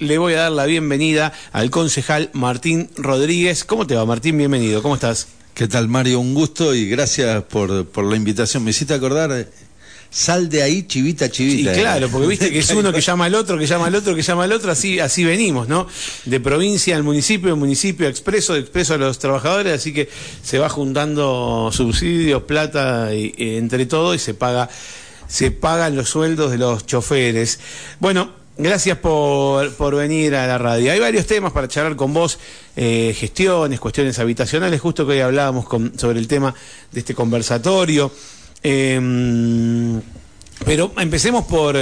le voy a dar la bienvenida al concejal Martín Rodríguez. ¿Cómo te va, Martín? Bienvenido. ¿Cómo estás? ¿Qué tal, Mario? Un gusto y gracias por, por la invitación. Me hiciste acordar, eh, sal de ahí, chivita, chivita. Y claro, porque viste que es uno que llama al otro, que llama al otro, que llama al otro, así, así venimos, ¿no? De provincia al municipio, municipio a expreso, expreso a los trabajadores, así que se va juntando subsidios, plata y, y entre todo y se paga, se pagan los sueldos de los choferes. Bueno, Gracias por, por, venir a la radio. Hay varios temas para charlar con vos, eh, gestiones, cuestiones habitacionales, justo que hoy hablábamos sobre el tema de este conversatorio. Eh, pero empecemos por,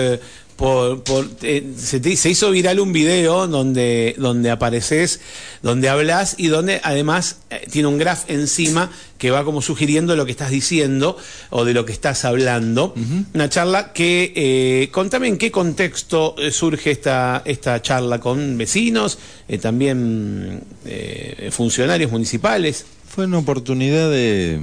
por, por eh, se, te, se, hizo viral un video donde, donde apareces, donde hablas y donde además eh, tiene un graph encima que va como sugiriendo lo que estás diciendo o de lo que estás hablando. Uh -huh. Una charla que, eh, contame en qué contexto eh, surge esta, esta charla con vecinos, también funcionarios municipales. Fue una oportunidad de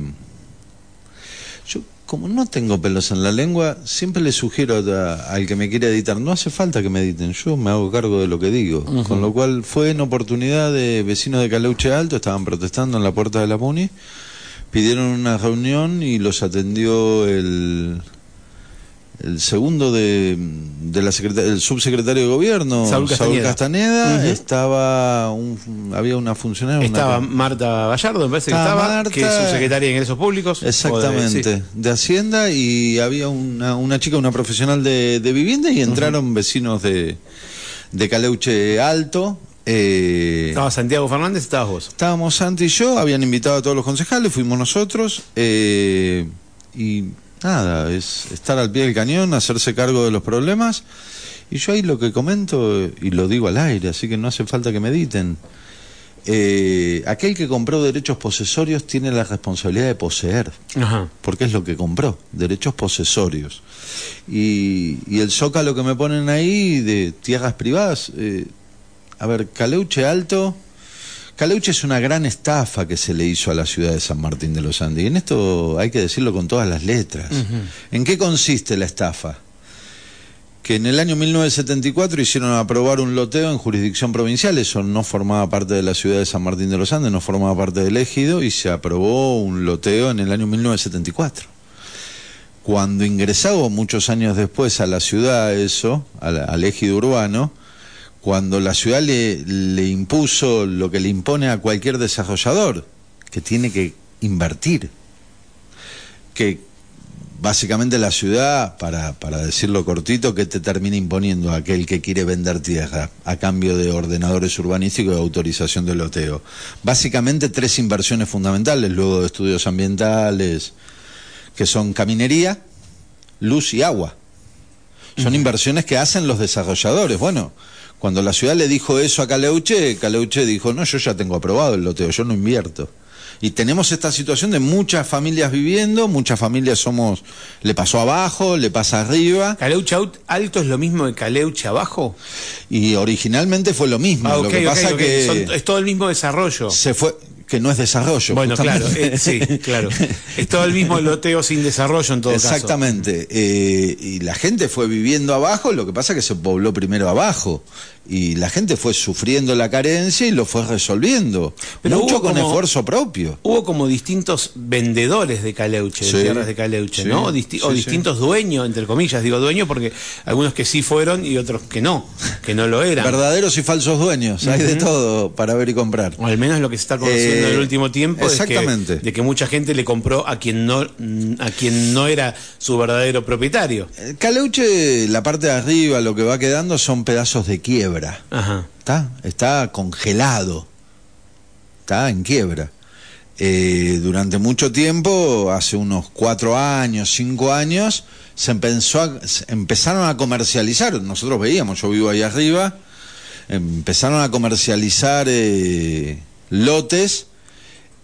como no tengo pelos en la lengua, siempre le sugiero a, al que me quiere editar, no hace falta que me editen, yo me hago cargo de lo que digo. Uh -huh. Con lo cual fue en oportunidad de vecinos de Caleuche Alto, estaban protestando en la puerta de la MUNI, pidieron una reunión y los atendió el, el segundo de, de la el subsecretario de gobierno, Saúl Castañeda, Saúl Castaneda uh -huh. estaba un, había una funcionaria. Estaba una, Marta Gallardo, me parece estaba que estaba, Marta, que es subsecretaria de Ingresos Públicos. Exactamente, de, sí. de, Hacienda y había una, una chica, una profesional de, de vivienda y entraron uh -huh. vecinos de, de Caleuche Alto, eh, ¿Estaba Santiago Fernández? ¿Estabas vos? Estábamos Santi y yo, habían invitado a todos los concejales, fuimos nosotros, eh, y nada, es estar al pie del cañón, hacerse cargo de los problemas, y yo ahí lo que comento, y lo digo al aire, así que no hace falta que mediten. Eh, aquel que compró derechos posesorios tiene la responsabilidad de poseer, Ajá. porque es lo que compró, derechos posesorios. Y, y el zócalo que me ponen ahí de tierras privadas, eh, a ver, Caleuche Alto. Caleuche es una gran estafa que se le hizo a la ciudad de San Martín de los Andes. Y en esto hay que decirlo con todas las letras. Uh -huh. ¿En qué consiste la estafa? Que en el año 1974 hicieron aprobar un loteo en jurisdicción provincial, eso no formaba parte de la ciudad de San Martín de los Andes, no formaba parte del ejido, y se aprobó un loteo en el año 1974. Cuando ingresaba muchos años después a la ciudad eso, al, al ejido urbano, cuando la ciudad le, le, impuso lo que le impone a cualquier desarrollador, que tiene que invertir, que básicamente la ciudad, para, para decirlo cortito, que te termina imponiendo a aquel que quiere vender tierra a cambio de ordenadores urbanísticos y autorización de loteo. Básicamente tres inversiones fundamentales, luego de estudios ambientales, que son caminería, luz y agua. Son uh -huh. inversiones que hacen los desarrolladores. Bueno, cuando la ciudad le dijo eso a Caleuche, Caleuche dijo, no, yo ya tengo aprobado el loteo, yo no invierto. Y tenemos esta situación de muchas familias viviendo, muchas familias somos, le pasó abajo, le pasa arriba. ¿Caleuche alto es lo mismo que Caleuche abajo? Y originalmente fue lo mismo. Ah, okay, lo que okay, pasa okay. que Son, es todo el mismo desarrollo. Se fue, que no es desarrollo. Bueno, claro, eh, sí, claro. Es todo el mismo loteo sin desarrollo en todo Exactamente. Eh, y la gente fue viviendo abajo, lo que pasa es que se pobló primero abajo. Y la gente fue sufriendo la carencia y lo fue resolviendo. Pero Mucho con como, esfuerzo propio. Hubo como distintos vendedores de Caleuche, de tierras de Caleuche, sí, ¿no? O, disti sí, o distintos dueños, entre comillas, digo dueños, porque algunos que sí fueron y otros que no, que no lo eran. Verdaderos y falsos dueños, hay uh -huh. de todo para ver y comprar. O al menos lo que se está conociendo eh, en el último tiempo exactamente. Es que, de que mucha gente le compró a quien no a quien no era su verdadero propietario. Caleuche, la parte de arriba, lo que va quedando son pedazos de quiebra. Ajá. ¿Está? Está congelado. Está en quiebra. Eh, durante mucho tiempo, hace unos cuatro años, cinco años, se empezó a, se empezaron a comercializar. Nosotros veíamos, yo vivo ahí arriba, empezaron a comercializar eh, lotes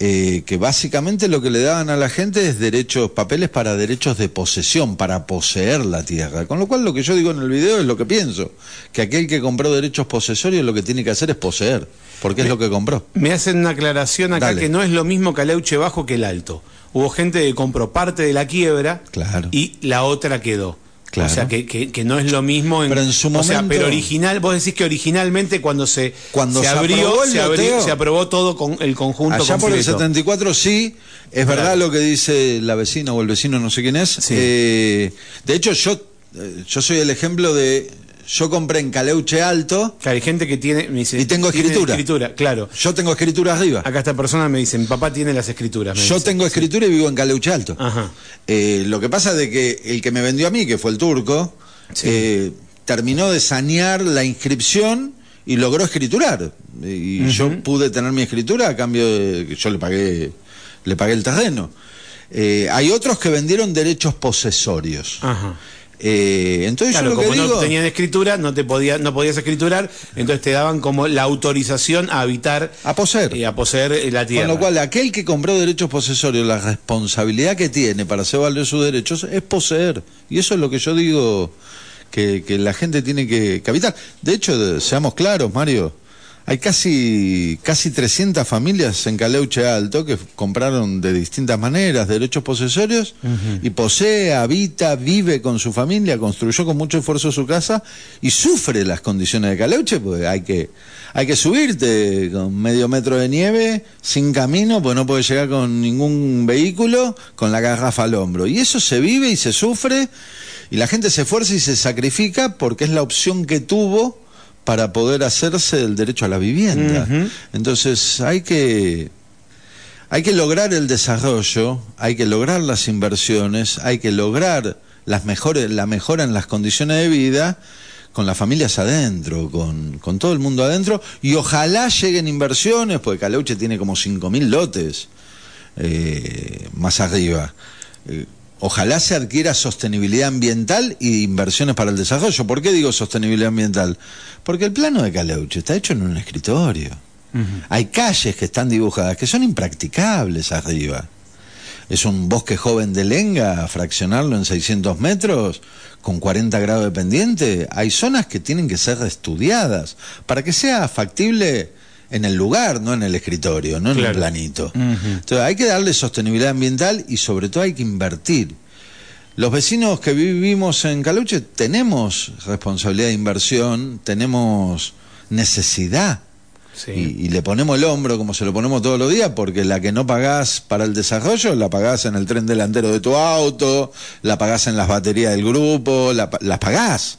eh, que básicamente lo que le daban a la gente es derechos, papeles para derechos de posesión, para poseer la tierra. Con lo cual lo que yo digo en el video es lo que pienso, que aquel que compró derechos posesorios lo que tiene que hacer es poseer, porque me, es lo que compró. Me hacen una aclaración acá Dale. que no es lo mismo Caleuche bajo que el alto. Hubo gente que compró parte de la quiebra claro. y la otra quedó. Claro. O sea, que, que, que no es lo mismo. En, Pero en su O sea, momento- pero original, vos decís que originalmente cuando se, Cuando se se abrió, aprobó el se, abrió- loteo, se aprobó todo con el conjunto Allá por el completo. 74 sí, es Claro. verdad lo que dice la vecina o el vecino, no sé quién es. Sí. Eh, de hecho, yo, eh, yo soy el ejemplo de... Yo compré en Caleuche Alto, Claro, hay gente que tiene. Me dice, Y tengo escritura. escritura, claro. yo tengo escritura arriba. Acá esta persona me dice, mi papá tiene las escrituras. me Yo dice. tengo escritura y vivo en Caleuche Alto. Ajá. Eh, lo que pasa es de que el que me vendió a mí, que fue el turco, Sí. eh, terminó de sanear la inscripción y logró escriturar. Y yo pude tener mi escritura a cambio de que yo le pagué, le pagué el terreno. Eh, hay otros que vendieron derechos posesorios. Ajá. Eh, entonces Claro, yo lo que como digo, no tenían escritura, no te podía, no podías escriturar, entonces te daban como la autorización a habitar, a poseer. eh, a poseer eh, la tierra. Con lo cual, aquel que compró derechos posesorios, la responsabilidad que tiene para hacer valer sus derechos es poseer. Y eso es lo que yo digo que, que la gente tiene que, que habitar. De hecho, seamos claros, Mario, hay casi, casi 300 familias en Caleuche Alto que compraron de distintas maneras derechos posesorios y posee, habita, vive con su familia, construyó con mucho esfuerzo su casa y sufre las condiciones de Caleuche, porque hay que, hay que subirte con medio metro de nieve, sin camino, pues no puedes llegar con ningún vehículo, con la garrafa al hombro. Y eso se vive y se sufre, y la gente se esfuerza y se sacrifica porque es la opción que tuvo para poder hacerse el derecho a la vivienda. Entonces hay que hay que lograr el desarrollo, hay que lograr las inversiones, hay que lograr las mejores, la mejora en las condiciones de vida con las familias adentro, con, con todo el mundo adentro, y ojalá lleguen inversiones, porque Caleuche tiene como 5.000 lotes eh, más arriba. Eh, ojalá se adquiera sostenibilidad ambiental y inversiones para el desarrollo. ¿Por qué digo sostenibilidad ambiental? Porque el plano de Caleuche está hecho en un escritorio. Hay calles que están dibujadas que son impracticables arriba. Es un bosque joven de lenga, fraccionarlo en 600 metros, con 40 grados de pendiente. Hay zonas que tienen que ser estudiadas para que sea factible en el lugar, no en el escritorio, no en Claro. el planito. Entonces hay que darle sostenibilidad ambiental y sobre todo hay que invertir. Los vecinos que vivimos en Caluche tenemos responsabilidad de inversión, tenemos necesidad Sí. y, y le ponemos el hombro como se lo ponemos todos los días, porque la que no pagás para el desarrollo, la pagás en el tren delantero de tu auto, la pagás en las baterías del grupo, la, las pagás.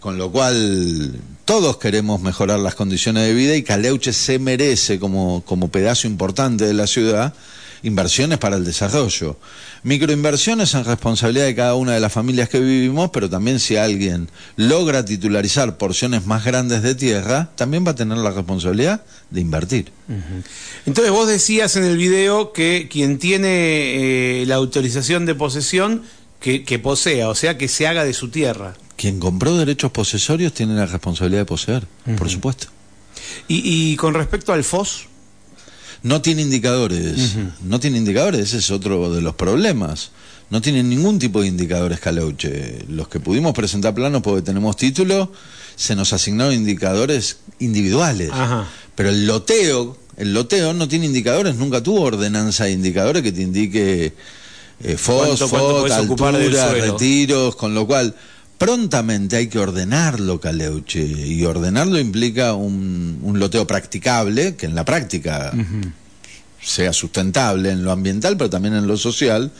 Con lo cual, todos queremos mejorar las condiciones de vida y Caleuche se merece, como, como pedazo importante de la ciudad, inversiones para el desarrollo. Microinversiones en responsabilidad de cada una de las familias que vivimos, pero también si alguien logra titularizar porciones más grandes de tierra, también va a tener la responsabilidad de invertir. Entonces vos decías en el video que quien tiene eh, la autorización de posesión, que, que posea, o sea, que se haga de su tierra. Quien compró derechos posesorios tiene la responsabilidad de poseer, por supuesto. Y, y con respecto al FOS, No tiene indicadores, no tiene indicadores, ese es otro de los problemas. No tienen ningún tipo de indicadores Caleuche. Los que pudimos presentar planos porque tenemos título, se nos asignaron indicadores individuales. Ajá. Pero el loteo, el loteo no tiene indicadores, nunca tuvo ordenanza de indicadores que te indique eh, FOS, ¿Cuánto- FOT, altura, retiros, con lo cual prontamente hay que ordenarlo, Caleuche, y ordenarlo implica un, un loteo practicable, que en la práctica sea sustentable en lo ambiental, pero también en lo social,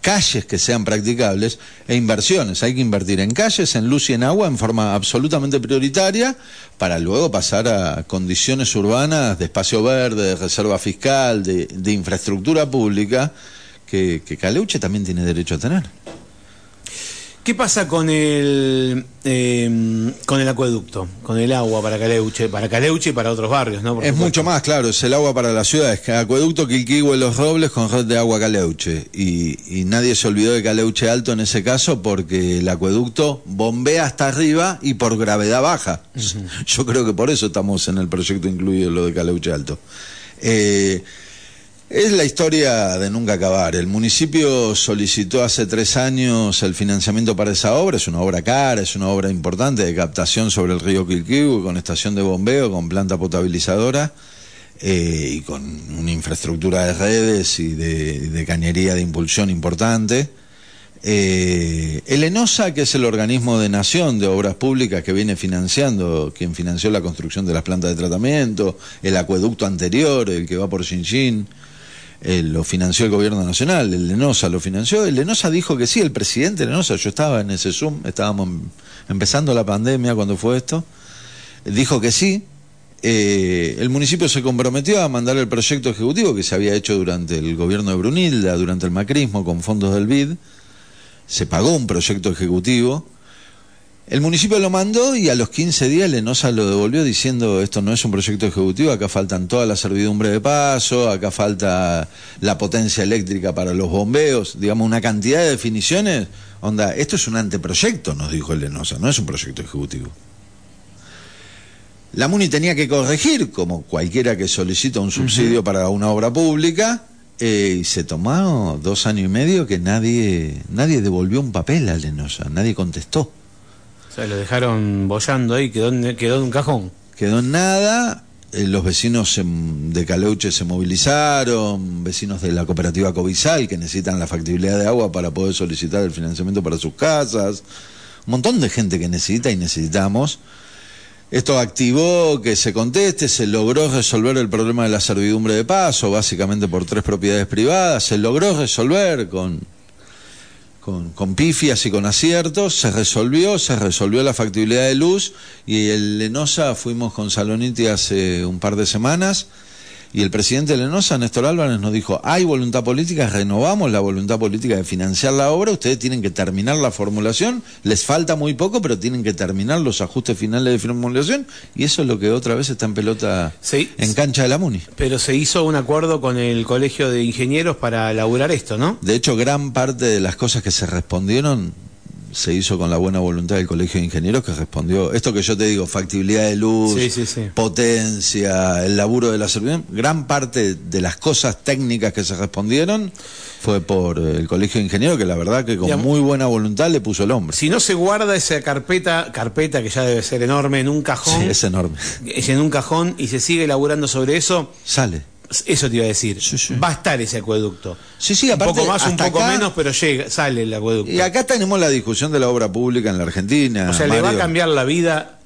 calles que sean practicables e inversiones. Hay que invertir en calles, en luz y en agua en forma absolutamente prioritaria para luego pasar a condiciones urbanas de espacio verde, de reserva fiscal, de, de infraestructura pública que, que Caleuche también tiene derecho a tener. ¿Qué pasa con el eh, con el acueducto, con el agua para Caleuche, para Caleuche y para otros barrios, ¿no? Por Es supuesto. mucho más, claro, es el agua para la ciudad, es que acueducto Quilquihue Los Robles con red de agua Caleuche. Y, y nadie se olvidó de Caleuche Alto en ese caso porque el acueducto bombea hasta arriba y por gravedad baja. Yo creo que por eso estamos en el proyecto incluido lo de Caleuche Alto. Eh, es la historia de nunca acabar. El municipio solicitó hace tres años el financiamiento para esa obra. Es una obra cara, es una obra importante de captación sobre el río Quilquihue, con estación de bombeo, con planta potabilizadora eh, y con una infraestructura de redes y de, de cañería de impulsión importante. Eh, el ENOSA, que es el organismo de nación de obras públicas que viene financiando, quien financió la construcción de las plantas de tratamiento, el acueducto anterior, el que va por Xinjiang, eh, lo financió el gobierno nacional, el ENOSA lo financió, el ENOSA dijo que sí, el presidente del ENOSA, yo estaba en ese Zoom, estábamos empezando la pandemia cuando fue esto, dijo que sí, eh, el municipio se comprometió a mandar el proyecto ejecutivo que se había hecho durante el gobierno de Brunilda, durante el macrismo, con fondos del BID, se pagó un proyecto ejecutivo, el municipio lo mandó y a los 15 días Lenosa lo devolvió diciendo esto no es un proyecto ejecutivo, acá faltan toda la servidumbre de paso, acá falta la potencia eléctrica para los bombeos, digamos una cantidad de definiciones. Onda, esto es un anteproyecto, nos dijo el Lenosa, no es un proyecto ejecutivo. La MUNI tenía que corregir, como cualquiera que solicita un subsidio para una obra pública, eh, y se tomó dos años y medio que nadie, nadie devolvió un papel a Lenosa, nadie contestó. Lo dejaron bollando ahí, quedó quedó en un cajón. Quedó en nada, eh, los vecinos de Caleuche se movilizaron, vecinos de la cooperativa Cobizal que necesitan la factibilidad de agua para poder solicitar el financiamiento para sus casas, un montón de gente que necesita y necesitamos. Esto activó que se conteste, se logró resolver el problema de la servidumbre de paso, básicamente por tres propiedades privadas, se logró resolver con con, pifias y con aciertos, se resolvió, se resolvió la factibilidad de luz y el Lenosa fuimos con Saloniti hace un par de semanas y el presidente de Lenosa, Néstor Álvarez, nos dijo, hay voluntad política, renovamos la voluntad política de financiar la obra, ustedes tienen que terminar la formulación, les falta muy poco, pero tienen que terminar los ajustes finales de formulación, y eso es lo que otra vez está en pelota en cancha de la MUNI. Pero se hizo un acuerdo con el Colegio de Ingenieros para elaborar esto, ¿no? De hecho, gran parte de las cosas que se respondieron se hizo con la buena voluntad del Colegio de Ingenieros que respondió, esto que yo te digo, factibilidad de luz, potencia, el laburo de la servicio, gran parte de las cosas técnicas que se respondieron fue por el Colegio de Ingenieros, que la verdad que con muy buena voluntad le puso el hombre. Si no se guarda esa carpeta, carpeta que ya debe ser enorme en un cajón, es enorme. Es en un cajón y se sigue elaborando sobre eso, sale eso te iba a decir. Va a estar ese acueducto. Sí, sí, aparte, un poco más, un poco menos, pero llega, sale el acueducto. Y acá tenemos la discusión de la obra pública en la Argentina. O sea, le va a cambiar la vida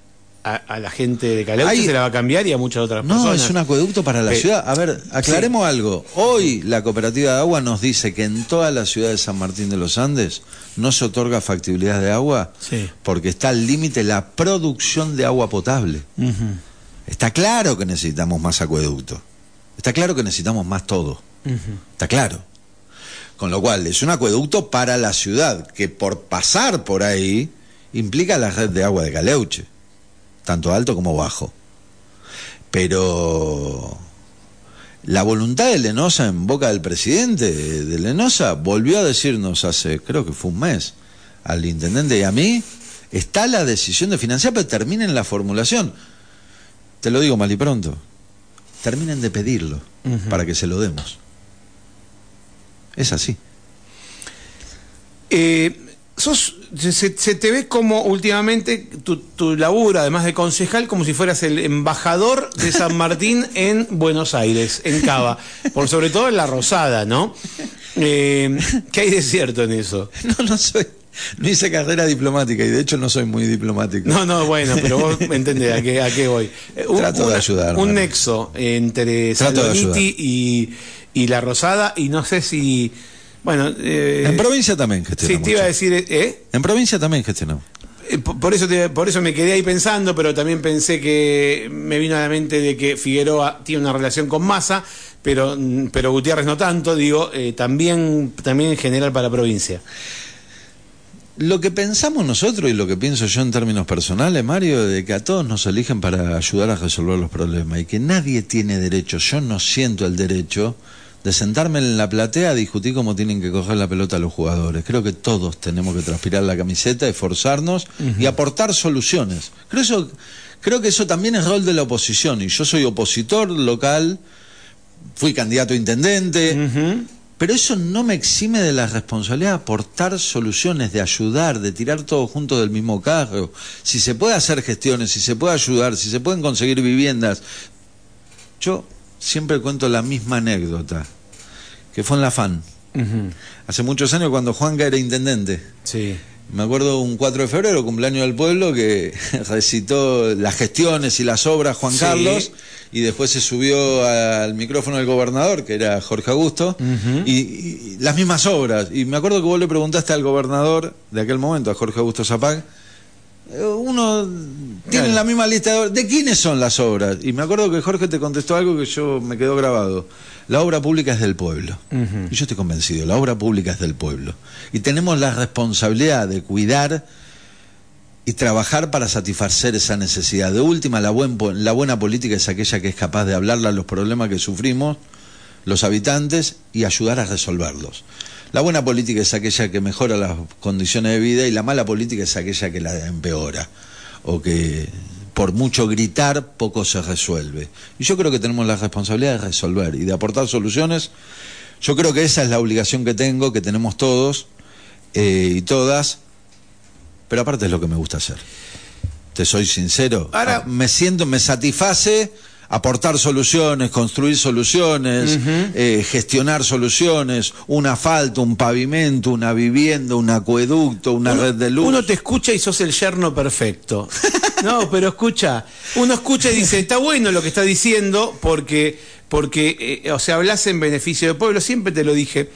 a, la gente de Caleuche, se la va a cambiar y a muchas otras personas. No, es un acueducto para la ciudad. A ver, aclaremos algo. Hoy la cooperativa de agua nos dice que en toda la ciudad de San Martín de los Andes no se otorga factibilidad de agua porque está al límite la producción de agua potable. Está claro que necesitamos más acueductos. Está claro que necesitamos más todo. Está claro. Con lo cual, es un acueducto para la ciudad, que por pasar por ahí implica la red de agua de Caleuche, tanto alto como bajo. Pero la voluntad de Lenosa en boca del presidente de Lenosa volvió a decirnos hace, creo que fue un mes, al intendente y a mí, está la decisión de financiar, pero terminen la formulación. Te lo digo mal y pronto terminen de pedirlo para que se lo demos. Es así. Eh, se, te ve como últimamente tu, tu laburo, además de concejal, como si fueras el embajador de San Martín en Buenos Aires, en Cava, por sobre todo en La Rosada, ¿no? Eh, ¿Qué hay de cierto en eso? No, no soy. No hice carrera diplomática y de hecho no soy muy diplomático. No, no, bueno, pero vos entendés a qué, a qué voy. Eh, Trato de ayudar. Un nexo entre Saloniti y, y La Rosada y no sé si... Bueno, eh, en provincia también gestionamos. Sí, te iba a decir, ¿eh? En provincia también gestionamos. Eh, por eso, por eso me quedé ahí pensando, pero también pensé que me vino a la mente de que Figueroa tiene una relación con Massa, pero, pero Gutiérrez no tanto, digo, también, también en general para la provincia. Lo que pensamos nosotros y lo que pienso yo en términos personales, Mario, de que a todos nos eligen para ayudar a resolver los problemas y que nadie tiene derecho, yo no siento el derecho de sentarme en la platea a discutir cómo tienen que coger la pelota los jugadores. Creo que todos tenemos que transpirar la camiseta, esforzarnos y aportar soluciones. Creo, eso, creo que eso también es rol de la oposición y yo soy opositor local, fui candidato a intendente. Pero eso no me exime de la responsabilidad de aportar soluciones, de ayudar, de tirar todo junto del mismo carro. Si se puede hacer gestiones, si se puede ayudar, si se pueden conseguir viviendas. Yo siempre cuento la misma anécdota, que fue en la FAN. Hace muchos años cuando Juanca era intendente. Sí. Me acuerdo un 4 de febrero, cumpleaños del pueblo, que recitó las gestiones y las obras Juan Sí. Carlos y después se subió al micrófono del gobernador, que era Jorge Augusto, y, y las mismas obras. Y me acuerdo que vos le preguntaste al gobernador de aquel momento, a Jorge Augusto Zapag, eh, uno tiene Claro. la misma lista de obras. ¿De quiénes son las obras? Y me acuerdo que Jorge te contestó algo que yo me quedó grabado. La obra pública es del pueblo. Y yo estoy convencido, la obra pública es del pueblo. Y tenemos la responsabilidad de cuidar y trabajar para satisfacer esa necesidad. De última, la, buen la buena política es aquella que es capaz de hablarle a los problemas que sufrimos los habitantes y ayudar a resolverlos. La buena política es aquella que mejora las condiciones de vida y la mala política es aquella que la empeora o que por mucho gritar poco se resuelve. Y yo creo que tenemos la responsabilidad de resolver y de aportar soluciones. Yo creo que esa es la obligación que tengo, que tenemos todos eh, y todas, pero aparte es lo que me gusta hacer. Te soy sincero. Ahora- Ah, me siento, me satisface aportar soluciones, construir soluciones, eh, gestionar soluciones, un asfalto, un pavimento, una vivienda, un acueducto, una red de luz. Uno te escucha y sos el yerno perfecto. No, pero escucha, uno escucha y dice, está bueno lo que está diciendo porque, porque eh, o sea, hablas en beneficio del pueblo, siempre te lo dije.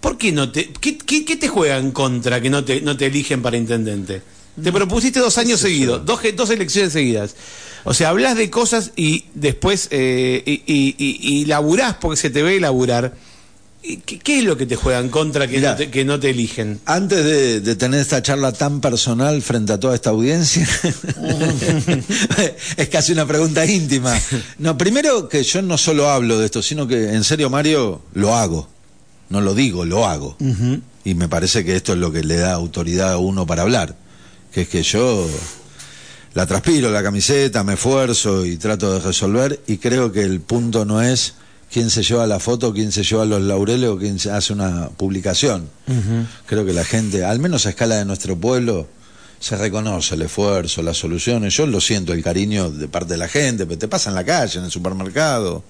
¿Por qué no te, qué, qué- qué te juega en contra que no te, no te eligen para intendente? Te propusiste dos años seguidos, dos, dos elecciones seguidas. O sea, hablas de cosas y después eh, y, y- y- y laburás porque se te ve laburar. ¿Y ¿Qué, qué es lo que te juega en contra que, Mirá. no te, que no te eligen? Antes de, de tener esta charla tan personal frente a toda esta audiencia, es casi una pregunta íntima. No, primero que yo no solo hablo de esto, sino que en serio, Mario, lo hago. No lo digo, lo hago. Y me parece que esto es lo que le da autoridad a uno para hablar. Que es que yo la transpiro la camiseta, me esfuerzo y trato de resolver. Y creo que el punto no es quién se lleva la foto, quién se lleva los laureles o quién se hace una publicación. Creo que la gente, al menos a escala de nuestro pueblo, se reconoce el esfuerzo, las soluciones. Yo lo siento, el cariño de parte de la gente, te pasa en la calle, en el supermercado.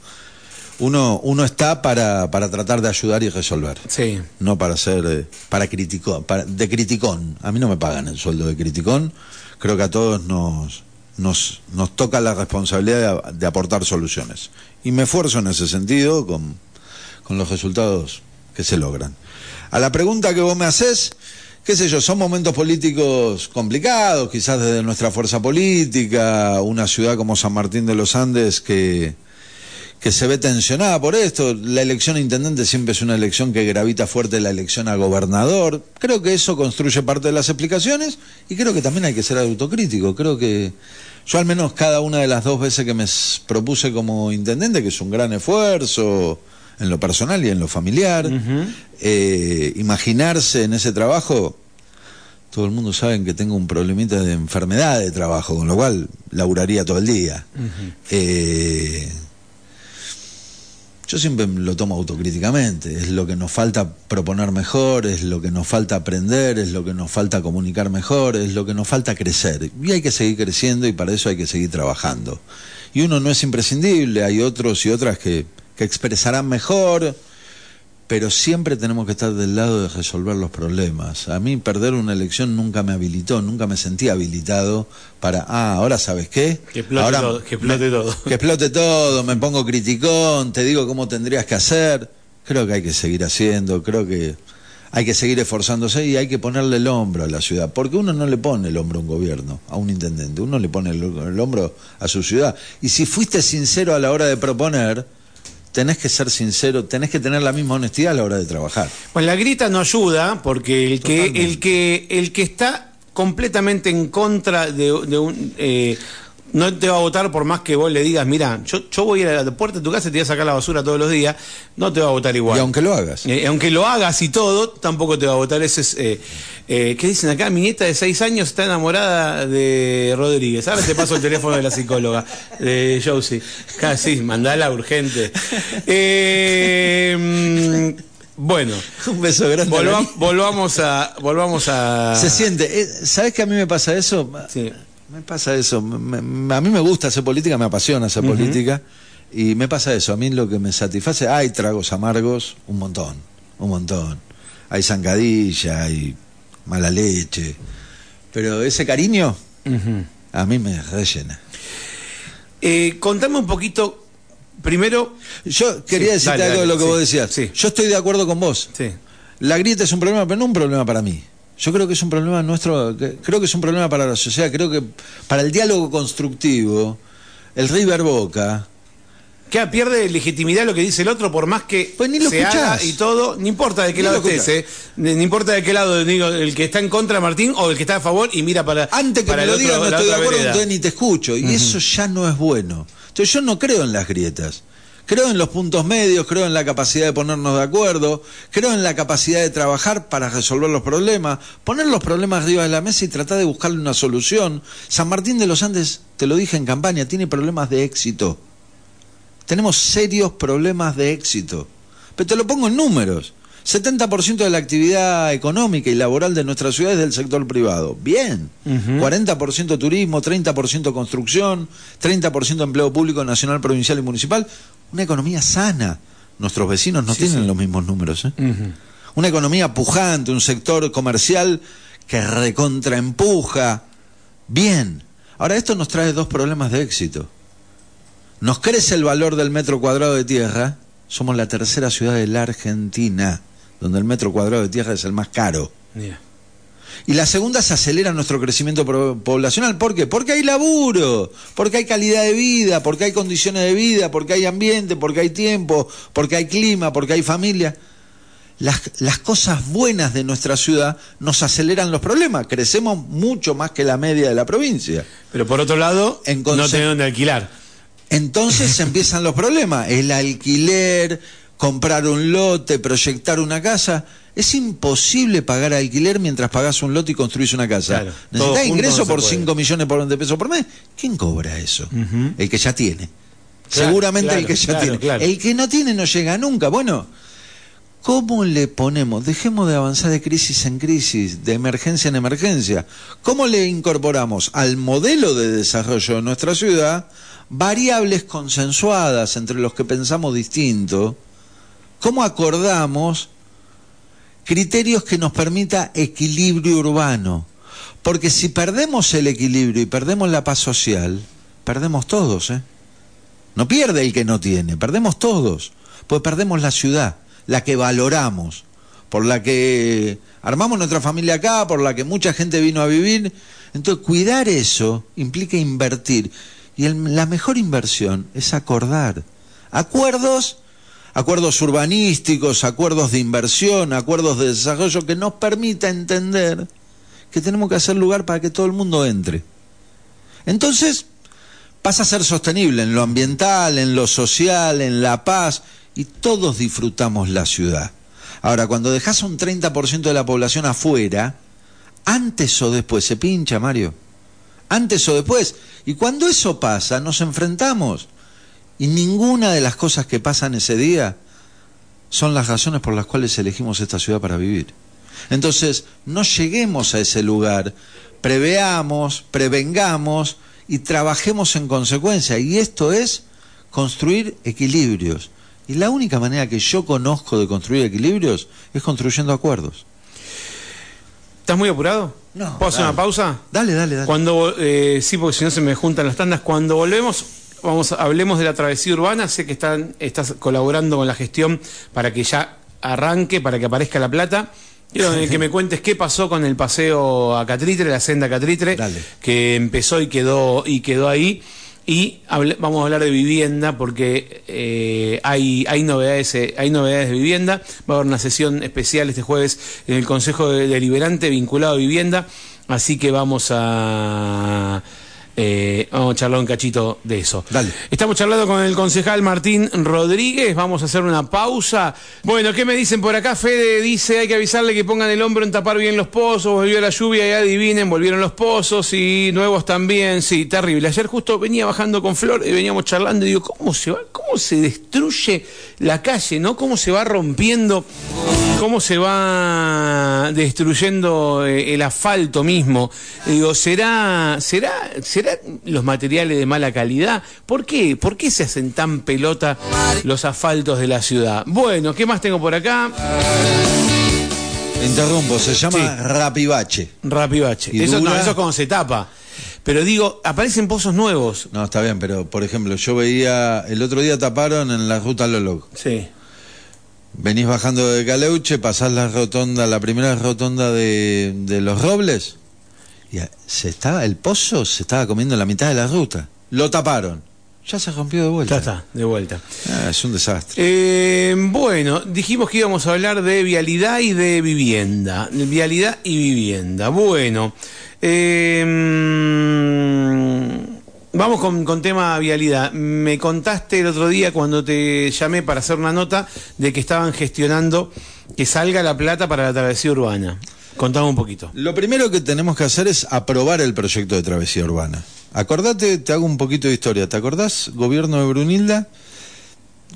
Uno, uno está para, para tratar de ayudar y resolver. Sí. No para ser, eh, para criticón, para, de criticón. A mí no me pagan el sueldo de criticón. Creo que a todos nos, nos, nos toca la responsabilidad de, de aportar soluciones. Y me esfuerzo en ese sentido con, con los resultados que se logran. A la pregunta que vos me haces, qué sé yo, son momentos políticos complicados, quizás desde nuestra fuerza política, una ciudad como San Martín de los Andes que, que se ve tensionada por esto. La elección a intendente siempre es una elección que gravita fuerte la elección a gobernador. Creo que eso construye parte de las explicaciones y creo que también hay que ser autocrítico. Creo que yo al menos cada una de las dos veces que me propuse como intendente, que es un gran esfuerzo en lo personal y en lo familiar, eh, imaginarse en ese trabajo, todo el mundo sabe que tengo un problemita de enfermedad de trabajo, con lo cual laburaría todo el día. Eh, yo siempre lo tomo autocríticamente, es lo que nos falta proponer mejor, es lo que nos falta aprender, es lo que nos falta comunicar mejor, es lo que nos falta crecer. Y hay que seguir creciendo y para eso hay que seguir trabajando. Y uno no es imprescindible, hay otros y otras que, que expresarán mejor, pero siempre tenemos que estar del lado de resolver los problemas. A mí perder una elección nunca me habilitó, nunca me sentí habilitado para, ah, ahora sabes qué, Que explote ahora todo, que explote todo. que explote todo, me pongo criticón, te digo cómo tendrías que hacer. Creo que hay que seguir haciendo, creo que hay que seguir esforzándose y hay que ponerle el hombro a la ciudad, porque uno no le pone el hombro a un gobierno, a un intendente, uno le pone el, el hombro a su ciudad. Y si fuiste sincero a la hora de proponer, tenés que ser sincero, tenés que tener la misma honestidad a la hora de trabajar. Bueno, la grita no ayuda porque el que, el que, el que está completamente en contra de, de un eh, no te va a votar por más que vos le digas, mira, yo, yo voy a ir a la puerta de tu casa y te voy a sacar la basura todos los días, no te va a votar igual. Y aunque lo hagas. Eh, aunque lo hagas y todo, tampoco te va a votar. Ese es, eh, eh, ¿Qué dicen acá? Mi nieta de seis años está enamorada de Rodríguez. Ahora te paso el teléfono de la psicóloga, de Josie. Casi, mandala urgente. Eh, mm, bueno, Un beso grande. volva- volvamos a. Volvamos a. Se siente. ¿Sabes que a mí me pasa eso? Sí. Me pasa eso. Me- me- a mí me gusta hacer política, me apasiona hacer política. Y me pasa eso. A mí lo que me satisface, hay tragos amargos, un montón. un montón. Hay zancadilla, hay mala leche. Pero ese cariño a mí me rellena. Eh, contame un poquito, primero... Yo quería Sí, decirte dale, algo de lo que sí, vos decías. sí. Yo estoy de acuerdo con vos. Sí. La grieta es un problema, pero no un problema para mí. Yo creo que es un problema nuestro, creo que es un problema para la sociedad, creo que para el diálogo constructivo, el River Boca, Que pierde legitimidad lo que dice el otro, por más que Pues ni lo se escuchás. haga y todo, no importa de qué Ni lado estés, ¿eh? Ni no importa de qué lado, digo, el que está en contra de Martín o el que está a favor y mira para. antes que para me lo digas no estoy de acuerdo, entonces ni te escucho. Y eso ya no es bueno. Entonces yo no creo en las grietas. Creo en los puntos medios, creo en la capacidad de ponernos de acuerdo, creo en la capacidad de trabajar para resolver los problemas, poner los problemas arriba de la mesa y tratar de buscarle una solución. San Martín de los Andes, te lo dije en campaña, tiene problemas de éxito. Tenemos serios problemas de éxito. Pero te lo pongo en números. 70% de la actividad económica y laboral de nuestra ciudad es del sector privado. Bien. 40% turismo, 30% construcción, 30% empleo público nacional, provincial y municipal. Una economía sana. Nuestros vecinos no Sí, tienen sí. los mismos números. ¿eh? Una economía pujante, un sector comercial que recontraempuja. Bien. Ahora, esto nos trae dos problemas de éxito. Nos crece el valor del metro cuadrado de tierra. Somos la tercera ciudad de la Argentina, donde el metro cuadrado de tierra es el más caro. Y la segunda se acelera nuestro crecimiento poblacional. ¿Por qué? Porque hay laburo, porque hay calidad de vida, porque hay condiciones de vida, porque hay ambiente, porque hay tiempo, porque hay clima, porque hay familia. Las, las cosas buenas de nuestra ciudad nos aceleran los problemas. Crecemos mucho más que la media de la provincia. Pero por otro lado, En no tener donde alquilar. Entonces empiezan los problemas. El alquiler, comprar un lote, proyectar una casa. Es imposible pagar alquiler mientras pagás un lote y construís una casa. Claro, ¿Necesitas ingreso no por puede. 5 millones por- de pesos por mes? ¿Quién cobra eso? El que ya tiene. Claro, Seguramente el que ya tiene. El que no tiene no llega nunca. Bueno, ¿cómo le ponemos? Dejemos de avanzar de crisis en crisis, de emergencia en emergencia. ¿Cómo le incorporamos al modelo de desarrollo de nuestra ciudad variables consensuadas entre los que pensamos distinto? ¿Cómo acordamos criterios que nos permita equilibrio urbano? Porque si perdemos el equilibrio y perdemos la paz social, perdemos todos, ¿eh? No pierde el que no tiene, perdemos todos. Pues perdemos la ciudad, la que valoramos, por la que armamos nuestra familia acá, por la que mucha gente vino a vivir. Entonces, cuidar eso implica invertir. Y el- la mejor inversión es acordar. Acuerdos, acuerdos urbanísticos, acuerdos de inversión, acuerdos de desarrollo que nos permita entender que tenemos que hacer lugar para que todo el mundo entre. Entonces, pasa a ser sostenible en lo ambiental, en lo social, en la paz, y todos disfrutamos la ciudad. Ahora, cuando dejas un 30% de la población afuera, antes o después se pincha, Mario. Antes o después. Y cuando eso pasa, nos enfrentamos. Y ninguna de las cosas que pasan ese día son las razones por las cuales elegimos esta ciudad para vivir. Entonces, no lleguemos a ese lugar, preveamos, prevengamos y trabajemos en consecuencia. Y esto es construir equilibrios. Y la única manera que yo conozco de construir equilibrios es construyendo acuerdos. ¿Estás muy apurado? No, ¿Puedo hacer una pausa? Dale, dale, dale. Cuando, eh, sí, porque si no se me juntan las tandas. Cuando volvemos, vamos, a- hablemos de la travesía urbana. Sé que están, estás colaborando con la gestión para que ya arranque, para que aparezca la plata. Quiero que me cuentes qué pasó con el paseo a Catritre, la senda Catritre, Dale. que empezó y quedó, y quedó ahí. Y hable- vamos a hablar de vivienda porque eh, hay, hay, novedades, eh, hay novedades de vivienda. Va a haber una sesión especial este jueves en el Consejo de- Deliberante vinculado a vivienda. Así que vamos a, eh, vamos a charlar un cachito de eso. Dale. Estamos charlando con el concejal Martín Rodríguez. Vamos a hacer una pausa. Bueno, ¿qué me dicen por acá? Fede dice: hay que avisarle que pongan el hombro en tapar bien los pozos. Volvió la lluvia y adivinen, volvieron los pozos y nuevos también. Sí, terrible. Ayer justo venía bajando con Flor y veníamos charlando y digo: ¿cómo se va? ¿Cómo se destruye la calle? ¿No? ¿Cómo se va rompiendo? Cómo se va destruyendo eh, el asfalto mismo. Digo, ¿será, será, será los materiales de mala calidad? ¿Por qué? ¿Por qué se hacen tan pelota los asfaltos de la ciudad? Bueno, ¿qué más tengo por acá? Interrumpo, se llama Sí. rapibache. Rapibache. ¿Y Eso, no, eso es cuando se tapa. Pero digo, aparecen pozos nuevos. No, está bien, pero por ejemplo, yo veía, el otro día taparon en la ruta Lolog. Sí. Venís bajando de Caleuche, pasás la rotonda, la primera rotonda de, de los Robles, y se estaba, el pozo se estaba comiendo la mitad de la ruta. Lo taparon. Ya se rompió de vuelta. Ya está, de vuelta. Ah, es un desastre. Eh, bueno, dijimos que íbamos a hablar de vialidad y de vivienda. Vialidad y vivienda. Bueno, eh, vamos con, con tema vialidad. Me contaste el otro día cuando te llamé para hacer una nota de que estaban gestionando que salga la plata para la travesía urbana. Contame un poquito. Lo primero que tenemos que hacer es aprobar el proyecto de travesía urbana. Acordate, te hago un poquito de historia. ¿Te acordás? Gobierno de Brunilda,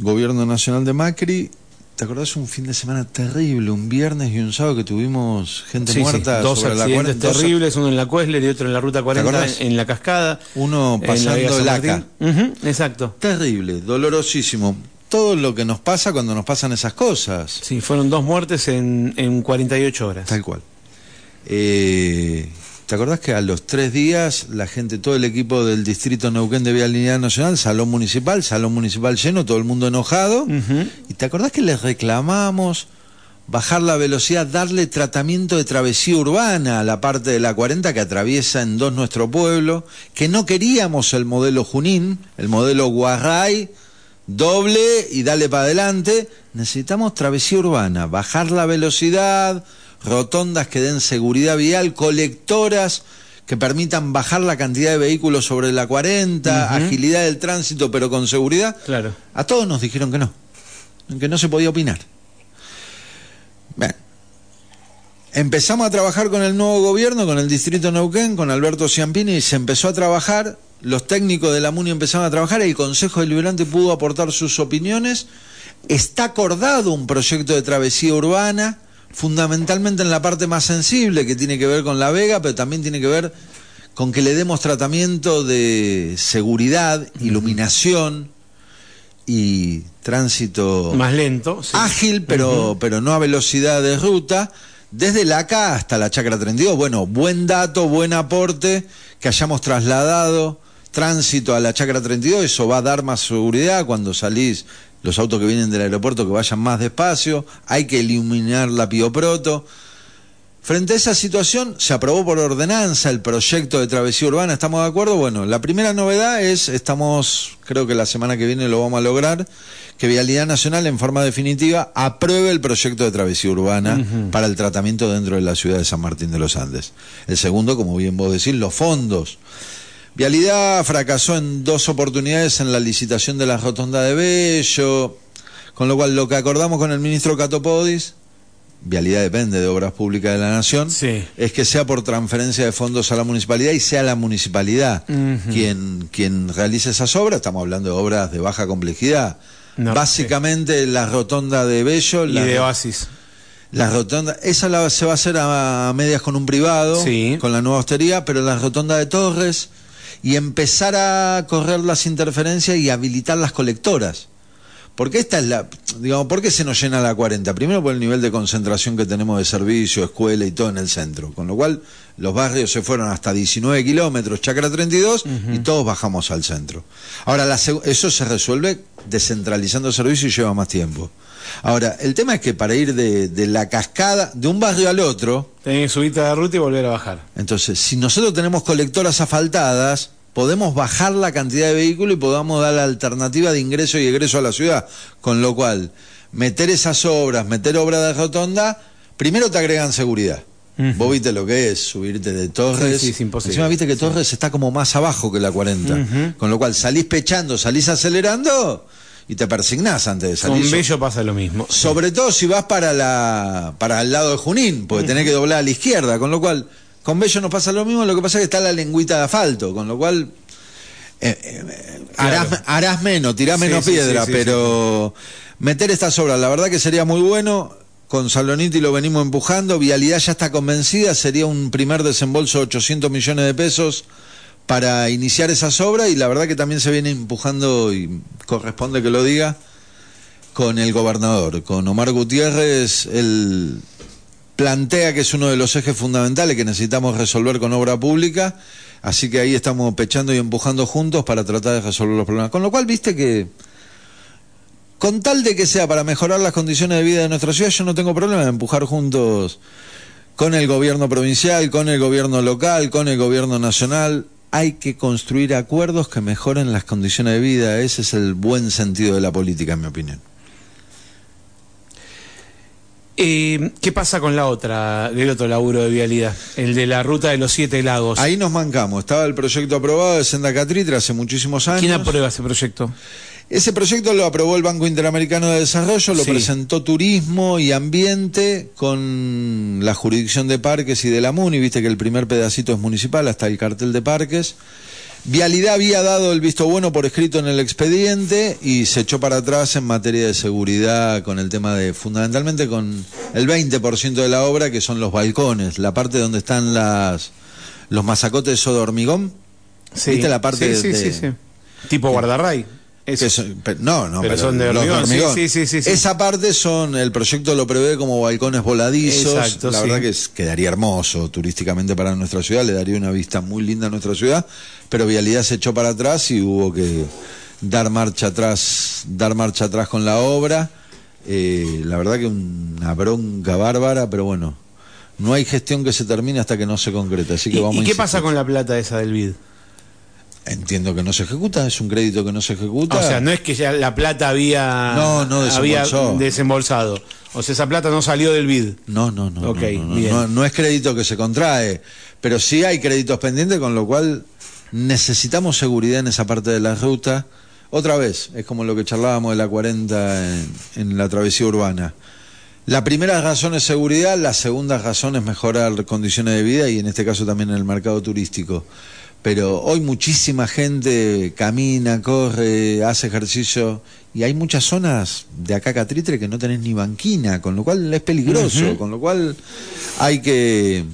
Gobierno Nacional de Macri. ¿Te acordás un fin de semana terrible, un viernes y un sábado que tuvimos gente Sí, sí, muerta dos sobre la accidentes 40? terribles, uno en la Cuesler y otro en la Ruta 40 acordás? en, en la Cascada. Uno la pasando Vía San el Martín. ACA. Ujú, exacto. Terrible, dolorosísimo. Todo lo que nos pasa cuando nos pasan esas cosas. Sí, fueron dos muertes en, en 48 horas. Tal cual. Eh, ¿Te acordás que a los tres días la gente, todo el equipo del distrito Neuquén de Vialidad Nacional, salón municipal, salón municipal lleno, todo el mundo enojado? ¿Y te acordás que les reclamamos bajar la velocidad, darle tratamiento de travesía urbana a la parte de la 40 que atraviesa en dos nuestro pueblo? Que no queríamos el modelo Junín, el modelo Guarray, doble y dale para adelante. Necesitamos travesía urbana, bajar la velocidad, rotondas que den seguridad vial, colectoras que permitan bajar la cantidad de vehículos sobre la 40, Ujú. agilidad del tránsito pero con seguridad. Claro. A todos nos dijeron que no, que no se podía opinar. Bien. Empezamos a trabajar con el nuevo gobierno, con el distrito Neuquén, con Alberto Ciampini, y se empezó a trabajar, los técnicos de la MUNI empezaron a trabajar, el Consejo Deliberante pudo aportar sus opiniones, está acordado un proyecto de travesía urbana, fundamentalmente en la parte más sensible, que tiene que ver con La Vega, pero también tiene que ver con que le demos tratamiento de seguridad, iluminación y tránsito Más lento. sí. ágil, pero, pero no a velocidad de ruta, desde la acá hasta la Chacra 32. Bueno, buen dato, buen aporte, que hayamos trasladado tránsito a la Chacra 32, eso va a dar más seguridad cuando salís, los autos que vienen del aeropuerto que vayan más despacio, hay que iluminar la Pioproto. Frente a esa situación, se aprobó por ordenanza el proyecto de travesía urbana, ¿estamos de acuerdo? Bueno, la primera novedad es, estamos, creo que la semana que viene lo vamos a lograr, que Vialidad Nacional en forma definitiva apruebe el proyecto de travesía urbana para el tratamiento dentro de la ciudad de San Martín de los Andes. El segundo, como bien vos decís, los fondos. Vialidad fracasó en dos oportunidades en la licitación de la rotonda de Bello, con lo cual lo que acordamos con el ministro Catopodis, Vialidad depende de Obras Públicas de la Nación, Sí. es que sea por transferencia de fondos a la municipalidad y sea la municipalidad quien, quien realice esas obras. Estamos hablando de obras de baja complejidad. No, Básicamente la rotonda de Bello, Y la, de Oasis. la rotonda, esa la- se va a hacer a, a medias con un privado, Sí. con la nueva hostería, pero la rotonda de Torres y empezar a correr las interferencias y habilitar las colectoras. Porque esta es la, digamos, ¿por qué se nos llena la 40? Primero por el nivel de concentración que tenemos de servicio, escuela y todo en el centro. Con lo cual, los barrios se fueron hasta 19 kilómetros, Chacra 32, y todos bajamos al centro. Ahora, la eso se resuelve descentralizando servicio y lleva más tiempo. Ahora, el tema es que para ir de, de la cascada, de un barrio al otro, Tenés que subirte a la ruta y volver a bajar. entonces, si nosotros tenemos colectoras asfaltadas, podemos bajar la cantidad de vehículos y podamos dar la alternativa de ingreso y egreso a la ciudad. Con lo cual, meter esas obras, meter obras de rotonda, primero te agregan seguridad. Vos viste lo que es subirte de Torres. Sí, sí, es imposible. Encima viste que Torres está como más abajo que la 40. Ujú. Con lo cual salís pechando, salís acelerando y te persignás antes de salir. Con Bello pasa lo mismo. Sobre todo si vas para la para el lado de Junín, porque tenés que doblar a la izquierda, con lo cual con Bello nos pasa lo mismo, lo que pasa es que está la lengüita de asfalto, con lo cual eh, eh, harás, Claro. harás menos, tirás menos sí, piedra, sí, pero meter estas obras, la verdad que sería muy bueno. con Saloniti lo venimos empujando, Vialidad ya está convencida, sería un primer desembolso de 800 millones de pesos para iniciar esas obras y la verdad que también se viene empujando, y corresponde que lo diga, con el gobernador, con Omar Gutiérrez, él plantea que es uno de los ejes fundamentales que necesitamos resolver con obra pública, así que ahí estamos pechando y empujando juntos para tratar de resolver los problemas. Con lo cual, viste que con tal de que sea para mejorar las condiciones de vida de nuestra ciudad, yo no tengo problema en empujar juntos con el gobierno provincial, con el gobierno local, con el gobierno nacional. Hay que construir acuerdos que mejoren las condiciones de vida. Ese es el buen sentido de la política, en mi opinión. Eh, ¿Qué pasa con la otra, del otro laburo de vialidad? El de la ruta de los siete lagos. Ahí nos mancamos. Estaba el proyecto aprobado de Senda Catritre hace muchísimos años. ¿Quién aprueba ese proyecto? Ese proyecto lo aprobó el Banco Interamericano de Desarrollo, lo Sí. presentó Turismo y Ambiente con la jurisdicción de Parques y de la MUNI, viste que el primer pedacito es municipal hasta el cartel de Parques. Vialidad había dado el visto bueno por escrito en el expediente y se echó para atrás en materia de seguridad con el tema de, fundamentalmente con el 20% de la obra que son los balcones, la parte donde están las los masacotes de soda hormigón. ¿Viste la parte sí, sí, de- sí, sí. Tipo guardarray. Eso. Son- no, no, Pero son de los hormigón, sí, sí, sí. Esa parte son, el proyecto lo prevé como balcones voladizos. Exacto, la verdad que es- quedaría hermoso turísticamente para nuestra ciudad, le daría una vista muy linda a nuestra ciudad, pero Vialidad se echó para atrás y hubo que dar marcha atrás, dar marcha atrás con la obra. Eh, la verdad que una bronca bárbara, pero bueno, no hay gestión que se termine hasta que no se concrete, así que ¿Y, vamos y qué pasa con la plata esa del BID? Entiendo que no se ejecuta, es un crédito que no se ejecuta. O sea, no es que ya la plata había, No, no había desembolsado. O sea, esa plata no salió del BID. No, no, no. Ok, no, no, no es crédito que se contrae, pero sí hay créditos pendientes, con lo cual necesitamos seguridad en esa parte de la ruta. Otra vez, es como lo que charlábamos de la 40 en, en la travesía urbana. La primera razón es seguridad, la segunda razón es mejorar condiciones de vida y en este caso también en el mercado turístico. Pero hoy muchísima gente camina, corre, hace ejercicio y hay muchas zonas de acá Catritre que no tenés ni banquina, con lo cual es peligroso, con lo cual hay que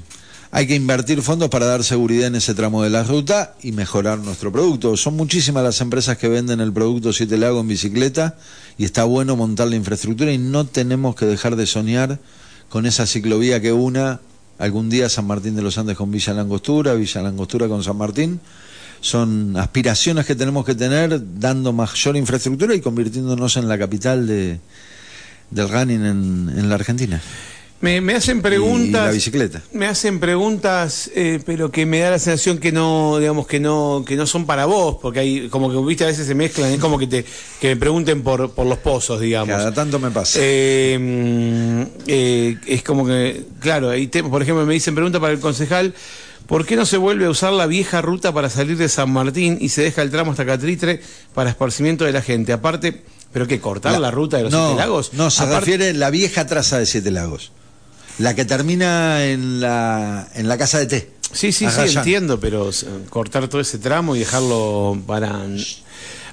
hay que invertir fondos para dar seguridad en ese tramo de la ruta y mejorar nuestro producto. Son muchísimas las empresas que venden el producto Siete Lagos en bicicleta y está bueno montar la infraestructura y no tenemos que dejar de soñar con esa ciclovía que una algún día San Martín de los Andes con Villa Langostura, Villa Langostura con San Martín. Son aspiraciones que tenemos que tener dando mayor infraestructura y convirtiéndonos en la capital de, del running en, en la Argentina. Me, me hacen Y preguntas. la bicicleta. Me hacen preguntas, eh, pero que me da la sensación que no, digamos que no, que no son para vos, porque hay, como que viste a veces se mezclan, es como que te, que me pregunten por, por los pozos, digamos. Cada tanto me pasa. Eh, eh, es como que, claro, hay temas, por ejemplo, me dicen pregunta para el concejal, ¿por qué no se vuelve a usar la vieja ruta para salir de San Martín y se deja el tramo hasta Catritre para esparcimiento de la gente? Aparte, ¿pero qué? ¿Cortar la, ruta de los no, Siete Lagos? No, se Aparte- refiere a la vieja traza de Siete Lagos. La que termina en la, en la casa de té. Sí, sí, sí, entiendo, pero eh, cortar todo ese tramo y dejarlo para...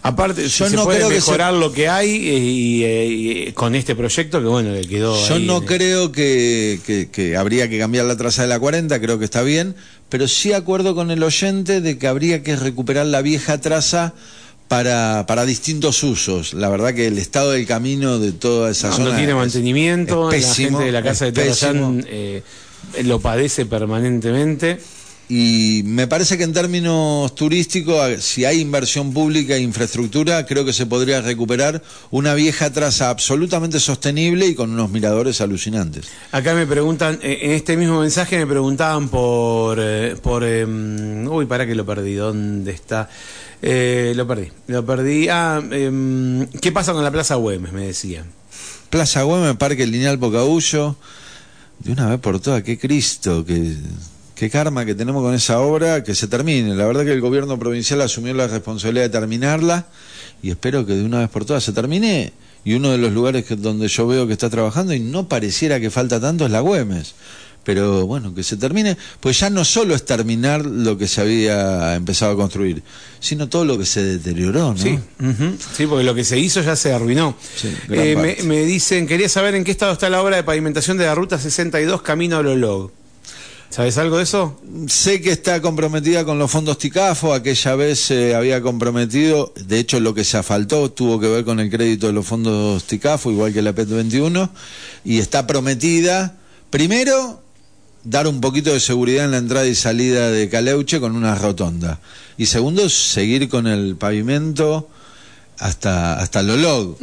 Aparte, Yo si se no puede creo que mejorar lo que hay eh, y, eh, y, con este proyecto que, bueno, le quedó Yo ahí no en creo que, que- que habría que cambiar la traza de la 40, creo que está bien, pero sí acuerdo con el oyente de que habría que recuperar la vieja traza para, para distintos usos. La verdad que el estado del camino de toda esa No, zona no tiene es- mantenimiento, es la pésimo, gente de la casa de pésimo. eh, lo padece permanentemente. Y me parece que en términos turísticos, si hay inversión pública e infraestructura, creo que se podría recuperar una vieja traza absolutamente sostenible y con unos miradores alucinantes. Acá me preguntan, eh, en este mismo mensaje me preguntaban por, eh, por, em, uy, para que lo perdí, ¿dónde está? Eh, lo perdí, lo perdí. Ah, em, ¿qué pasa con la Plaza Güemes? Me decían. Plaza Güemes, Parque Lineal Pocahuyo, de una vez por todas, qué Cristo, qué, qué karma que tenemos con esa obra, que se termine. La verdad que el gobierno provincial asumió la responsabilidad de terminarla y espero que de una vez por todas se termine. Y uno de los lugares que, donde yo veo que está trabajando y no pareciera que falta tanto es la Güemes. Pero bueno, que se termine, pues ya no solo es terminar lo que se había empezado a construir, sino todo lo que se deterioró, ¿no? Sí, ujú. sí, porque lo que se hizo ya se arruinó. Sí, Eh, me, dicen, quería saber en qué estado está la obra de pavimentación de la ruta 62 Camino a Lolog. ¿Sabes algo de eso? Sé que está comprometida con los fondos TICAFO, aquella vez se había comprometido, de hecho lo que se asfaltó tuvo que ver con el crédito de los fondos TICAFO, igual que la PET 21, y está prometida, primero, dar un poquito de seguridad en la entrada y salida de Caleuche con una rotonda, y segundo, seguir con el pavimento hasta, hasta Lolog.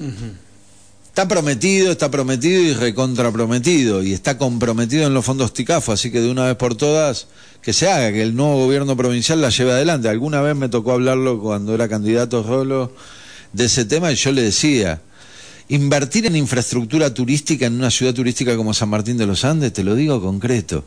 Está prometido, está prometido y recontraprometido y está comprometido en los fondos TICAFO, así que de una vez por todas que se haga, que el nuevo gobierno provincial la lleve adelante. Alguna vez me tocó hablarlo cuando era candidato Rolo de ese tema y yo le decía, invertir en infraestructura turística en una ciudad turística como San Martín de los Andes, te lo digo concreto,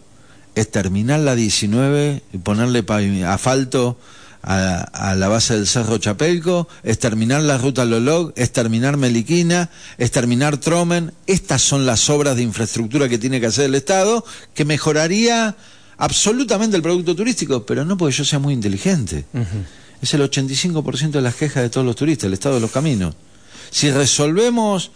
es terminar la 19 y ponerle asfalto a, a la base del Cerro Chapelco, es terminar la ruta Lolog, es terminar Meliquina, es terminar Tromen. Estas son las obras de infraestructura que tiene que hacer el Estado, que mejoraría absolutamente el producto turístico, pero no porque yo sea muy inteligente. Es el 85% de las quejas de todos los turistas, el estado de los caminos. Si resolvemos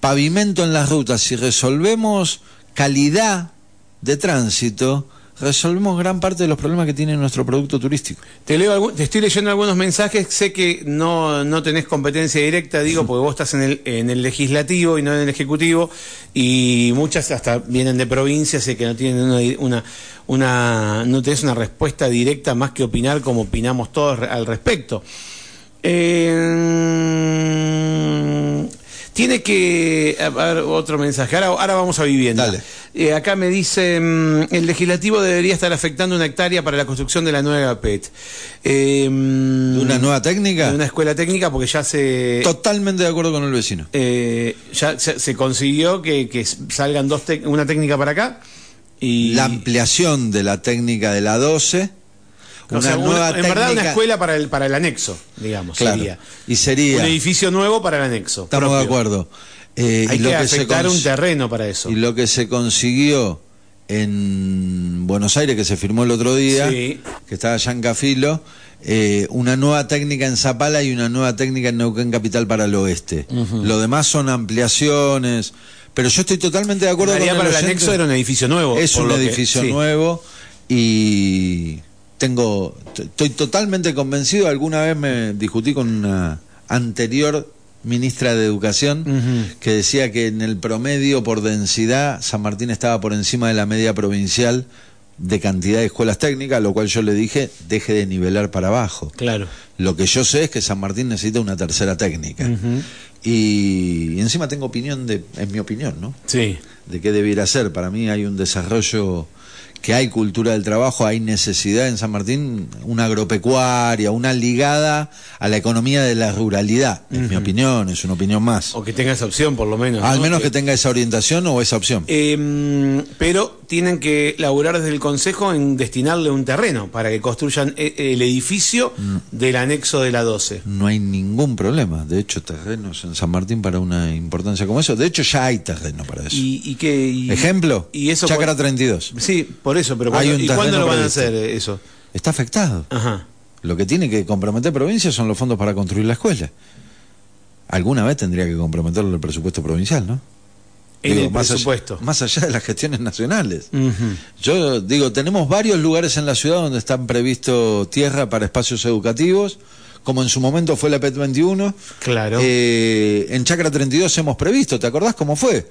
pavimento en las rutas, si resolvemos calidad de tránsito, resolvemos gran parte de los problemas que tiene nuestro producto turístico. Te, leo te estoy leyendo algunos mensajes, sé que no, no tenés competencia directa, digo, porque vos estás en el, en el legislativo y no en el ejecutivo, y muchas hasta vienen de provincias y que no tienen una, una, no tenés una respuesta directa más que opinar como opinamos todos al respecto. Eh, tiene que. A ver, otro mensaje. Ahora, ahora vamos a vivienda. Eh, acá me dice: mm, el legislativo debería estar afectando una hectárea para la construcción de la nueva PET. Eh, ¿De una nueva técnica? de una escuela técnica, porque ya se. Totalmente de acuerdo con el vecino. eh, ya se, se consiguió que, que salgan dos una técnica para acá. Y, La ampliación de la técnica de la 12, o una nueva en verdad, una escuela para el, para el anexo, digamos. Claro. Sería. Y sería. Un edificio nuevo para el anexo. Estamos propio. de acuerdo. Eh, Hay y lo que afectar un terreno para eso. Y lo que se consiguió en Buenos Aires, que se firmó el otro día, Sí. que estaba allá en Cafilo, eh, una nueva técnica en Zapala y una nueva técnica en Neuquén Capital para el oeste. Lo demás son ampliaciones, pero yo estoy totalmente de acuerdo con el para el anexo era un edificio nuevo. Es un que- edificio sí. nuevo y tengo estoy totalmente convencido. Alguna vez me discutí con una anterior ministra de Educación que decía que en el promedio por densidad San Martín estaba por encima de la media provincial de cantidad de escuelas técnicas, lo cual yo le dije, deje de nivelar para abajo. Claro. Lo que yo sé es que San Martín necesita una tercera técnica. Y, y encima tengo opinión de, en mi opinión, ¿no? Sí. de qué debiera ser. Para mí hay un desarrollo que hay cultura del trabajo, hay necesidad en San Martín, una agropecuaria, una ligada a la economía de la ruralidad. Es mi opinión, es una opinión más. O que tenga esa opción, por lo menos. Al ¿no? menos que tenga esa orientación o esa opción. Eh, pero tienen que laburar desde el Consejo en destinarle un terreno para que construyan eh, el edificio Mm. del anexo de la 12. No hay ningún problema. De hecho, terrenos en San Martín para una importancia como eso. De hecho, ya hay terreno para eso. ¿Y, y qué? y- Ejemplo, y eso Chácara cuál- 32. Sí, por eso, pero Hay ¿cuándo, un ¿y cuándo lo van a hacer eso? Está afectado. Ajá. Lo que tiene que comprometer provincia son los fondos para construir la escuela. Alguna vez tendría que comprometerlo el presupuesto provincial, ¿no? En Digo, el más allá- presupuesto. más allá de las gestiones nacionales. Yo digo, tenemos varios lugares en la ciudad donde están previsto tierra para espacios educativos, como en su momento fue la PET 21. Claro. Eh, en Chacra 32 hemos previsto, ¿te acordás cómo fue?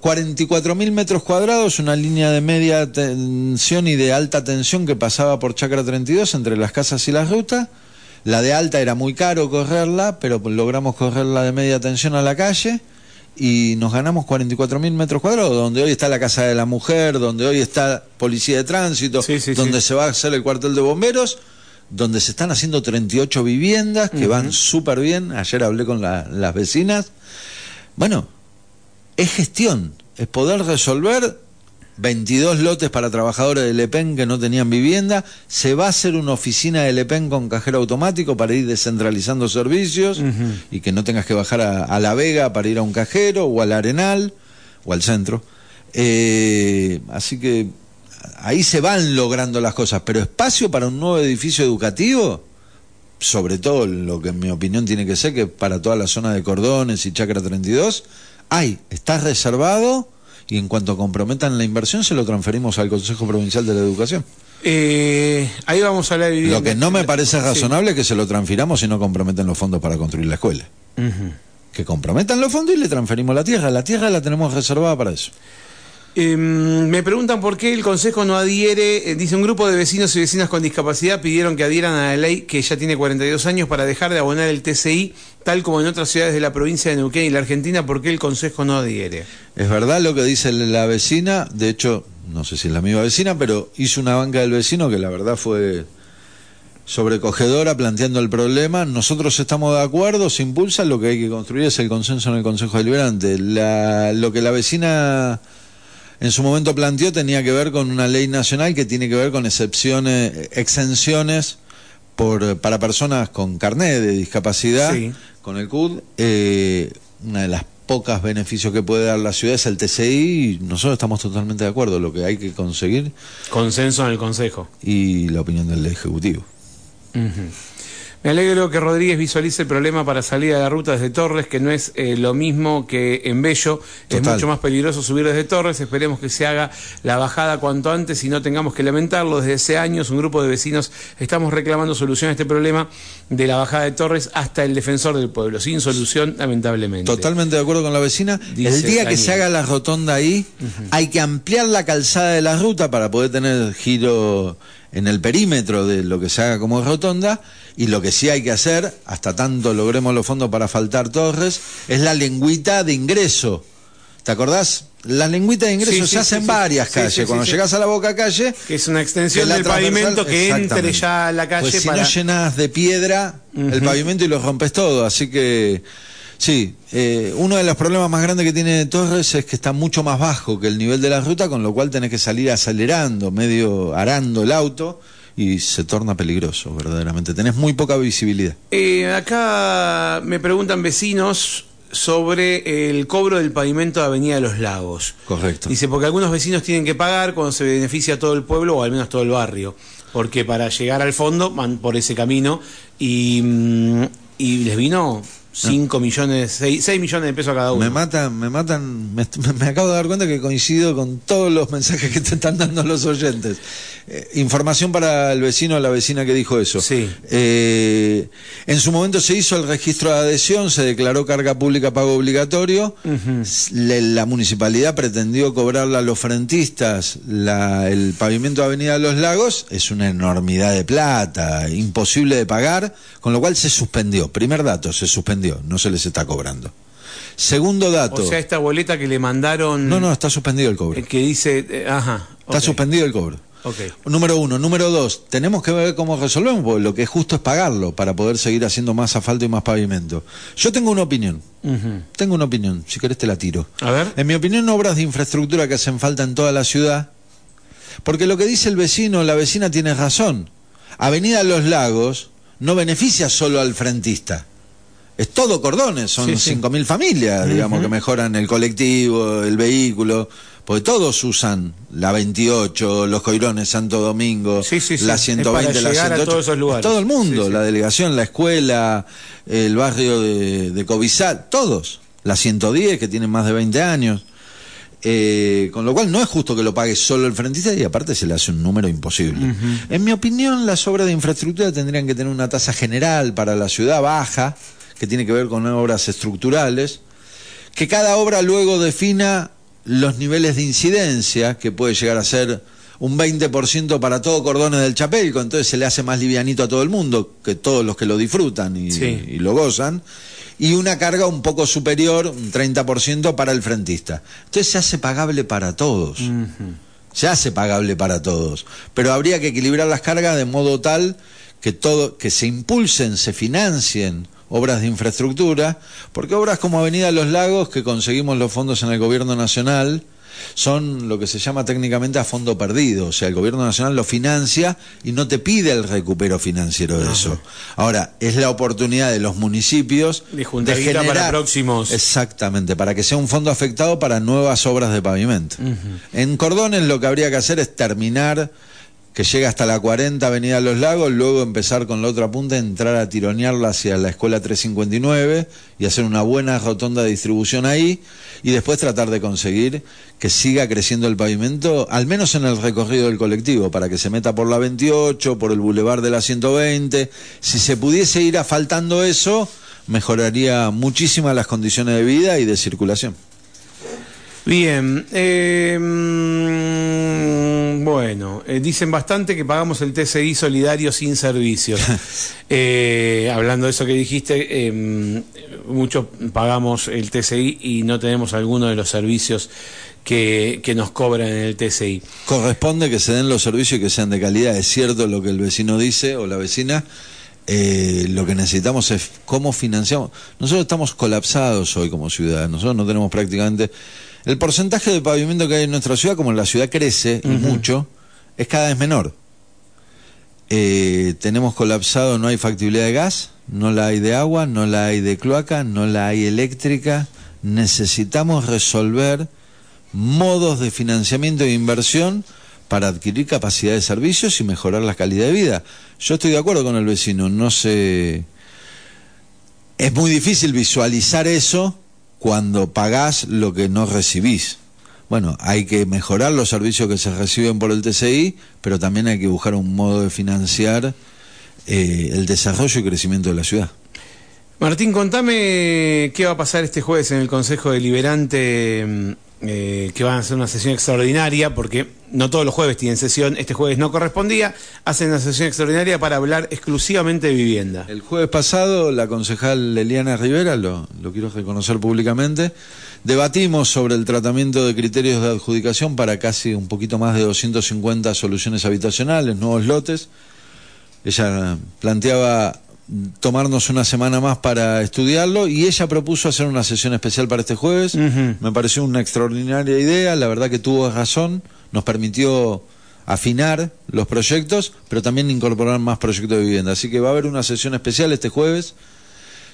44 mil metros cuadrados, una línea de media tensión y de alta tensión que pasaba por Chacra 32 entre las casas y las rutas. La de alta era muy caro correrla, pero logramos correrla de media tensión a la calle y nos ganamos 44 mil metros cuadrados, donde hoy está la Casa de la Mujer, donde hoy está Policía de Tránsito, Sí, sí, donde sí. se va a hacer el cuartel de bomberos, donde se están haciendo 38 viviendas que van súper bien. Ayer hablé con la- las vecinas. Bueno, es gestión, es poder resolver 22 lotes para trabajadores de Lepen que no tenían vivienda. Se va a hacer una oficina de Lepen con cajero automático para ir descentralizando servicios y que no tengas que bajar a, a La Vega para ir a un cajero o al Arenal o al centro. Eh, así que ahí se van logrando las cosas, pero espacio para un nuevo edificio educativo, sobre todo lo que en mi opinión tiene que ser, que para toda la zona de Cordones y Chacra 32, hay, está reservado y en cuanto comprometan la inversión se lo transferimos al Consejo Provincial de la Educación. Eh, ahí vamos a hablar de Lo que no me parece razonable es que se lo transfiramos y no comprometen los fondos para construir la escuela. Que comprometan los fondos y le transferimos la tierra. La tierra la tenemos reservada para eso. Em, me preguntan por qué el Consejo no adhiere. Eh, dice un grupo de vecinos y vecinas con discapacidad pidieron que adhieran a la ley que ya tiene 42 años para dejar de abonar el TCI, tal como en otras ciudades de la provincia de Neuquén y la Argentina. ¿Por qué el Consejo no adhiere? Es verdad lo que dice la vecina. De hecho, no sé si es la misma vecina, pero hizo una banca del vecino que la verdad fue sobrecogedora planteando el problema. Nosotros estamos de acuerdo, se impulsa, lo que hay que construir es el consenso en el Consejo Deliberante. La, lo que la vecina en su momento planteó tenía que ver con una ley nacional que tiene que ver con excepciones, exenciones por, para personas con carnet de discapacidad, con el CUD. Eh, una de las pocas beneficios que puede dar la ciudad es el TCI y nosotros estamos totalmente de acuerdo. Lo que hay que conseguir. Consenso en el Consejo. Y la opinión del Ejecutivo. Me alegro que Rodríguez visualice el problema para salir a la ruta desde Torres, que no es eh, lo mismo que en Bello. Es mucho más peligroso subir desde Torres. Esperemos que se haga la bajada cuanto antes y no tengamos que lamentarlo. Desde hace años, un grupo de vecinos estamos reclamando solución a este problema de la bajada de Torres hasta el defensor del pueblo. Sin solución, lamentablemente. Totalmente de acuerdo con la vecina. el día que se haga la rotonda ahí, hay que ampliar la calzada de la ruta para poder tener giro en el perímetro de lo que se haga como rotonda y lo que sí hay que hacer, hasta tanto logremos los fondos para faltar torres, es la lengüita de ingreso. ¿Te acordás? Las lengüitas de ingreso se hacen varias calles. Cuando llegas a la boca calle. Que es una extensión del pavimento que entre ya a la calle. Pues si no llenas de piedra el pavimento y lo rompes todo. Así que Sí, eh, uno de los problemas más grandes que tiene Torres es que está mucho más bajo que el nivel de la ruta, con lo cual tenés que salir acelerando, medio arando el auto y se torna peligroso, verdaderamente. Tenés muy poca visibilidad. Eh, acá me preguntan vecinos sobre el cobro del pavimento de Avenida de los Lagos. Correcto. Dice, porque algunos vecinos tienen que pagar cuando se beneficia todo el pueblo o al menos todo el barrio. Porque para llegar al fondo van por ese camino y, mm, y les vino 5 millones, 6, millones de pesos a cada uno. Me matan, me matan, me, acabo de dar cuenta que coincido con todos los mensajes que te están dando los oyentes. Eh, información para el vecino o la vecina que dijo eso. Sí. Eh, en su momento se hizo el registro de adhesión, se declaró carga pública pago obligatorio. la municipalidad pretendió cobrarle a los frentistas el pavimento de Avenida de los Lagos. Es una enormidad de plata, imposible de pagar, con lo cual se suspendió. Primer dato, se suspendió no se les está cobrando. Segundo dato. O sea, esta boleta que le mandaron. No, no, está suspendido el cobro. Que dice. Eh, ajá. Está suspendido el cobro. Okay. Número uno. Número dos, tenemos que ver cómo resolvemos, porque lo que es justo es pagarlo para poder seguir haciendo más asfalto y más pavimento. Yo tengo una opinión. Tengo una opinión, si querés te la tiro. A ver. En mi opinión, obras de infraestructura que hacen falta en toda la ciudad, porque lo que dice el vecino, la vecina tiene razón. Avenida Los Lagos no beneficia solo al frentista es todo cordones, son 5.000 familias, digamos, que mejoran el colectivo, el vehículo, porque todos usan la 28, los Coirones, Santo Domingo, la 120, la 108. todo el mundo, la delegación, la escuela, el barrio de, de Covizal, todos. La 110, que tiene más de 20 años. Eh, con lo cual no es justo que lo pague solo el frentista y aparte se le hace un número imposible. En mi opinión, las obras de infraestructura tendrían que tener una tasa general para la ciudad baja, que tiene que ver con obras estructurales, que cada obra luego defina los niveles de incidencia, que puede llegar a ser un 20% para todo cordones del Chapelco, entonces se le hace más livianito a todo el mundo, que todos los que lo disfrutan y, lo gozan, y una carga un poco superior, un 30% para el frentista. Entonces se hace pagable para todos. Se hace pagable para todos, pero habría que equilibrar las cargas de modo tal que todo que se impulsen, se financien obras de infraestructura, porque obras como Avenida Los Lagos, que conseguimos los fondos en el gobierno nacional, son lo que se llama técnicamente a fondo perdido. O sea, el gobierno nacional lo financia y no te pide el recupero financiero de eso. Ahora, es la oportunidad de los municipios de, generar para próximos. Exactamente, para que sea un fondo afectado para nuevas obras de pavimento. En Cordones lo que habría que hacer es terminar que llega hasta la 40 Avenida Los Lagos, luego empezar con la otra punta, entrar a tironearla hacia la Escuela 359 y hacer una buena rotonda de distribución ahí y después tratar de conseguir que siga creciendo el pavimento, al menos en el recorrido del colectivo, para que se meta por la 28, por el bulevar de la 120. Si se pudiese ir asfaltando eso, mejoraría muchísimas las condiciones de vida y de circulación. Bien, eh, mm, bueno, eh, dicen bastante que pagamos el TCI solidario sin servicios. Eh, hablando de eso que dijiste, muchos pagamos el TCI y no tenemos alguno de los servicios que, que, nos cobran en el TCI. Corresponde que se den los servicios y que sean de calidad. Es cierto lo que el vecino dice o la vecina. lo que necesitamos es cómo financiamos. Nosotros estamos colapsados hoy como ciudad. Nosotros no tenemos prácticamente el porcentaje de pavimento que hay en nuestra ciudad, como la ciudad crece mucho, es cada vez menor. Eh, tenemos colapsado, no hay factibilidad de gas, no la hay de agua, no la hay de cloaca, no la hay eléctrica. Necesitamos resolver modos de financiamiento e inversión para adquirir capacidad de servicios y mejorar la calidad de vida. Yo estoy de acuerdo con el vecino, no sé... Es muy difícil visualizar eso cuando pagás lo que no recibís. Bueno, hay que mejorar los servicios que se reciben por el TCI, pero también hay que buscar un modo de financiar eh, el desarrollo y crecimiento de la ciudad. Martín, contame qué va a pasar este jueves en el Consejo Deliberante mm, eh, que van a hacer una sesión extraordinaria, porque no todos los jueves tienen sesión, este jueves no correspondía, hacen una sesión extraordinaria para hablar exclusivamente de vivienda. El jueves pasado, la concejal Eliana Rivera, lo, lo quiero reconocer públicamente, debatimos sobre el tratamiento de criterios de adjudicación para casi un poquito más de 250 soluciones habitacionales, nuevos lotes. Ella planteaba tomarnos una semana más para estudiarlo y ella propuso hacer una sesión especial para este jueves. Me pareció una extraordinaria idea, la verdad que tuvo razón, nos permitió afinar los proyectos, pero también incorporar más proyectos de vivienda. Así que va a haber una sesión especial este jueves,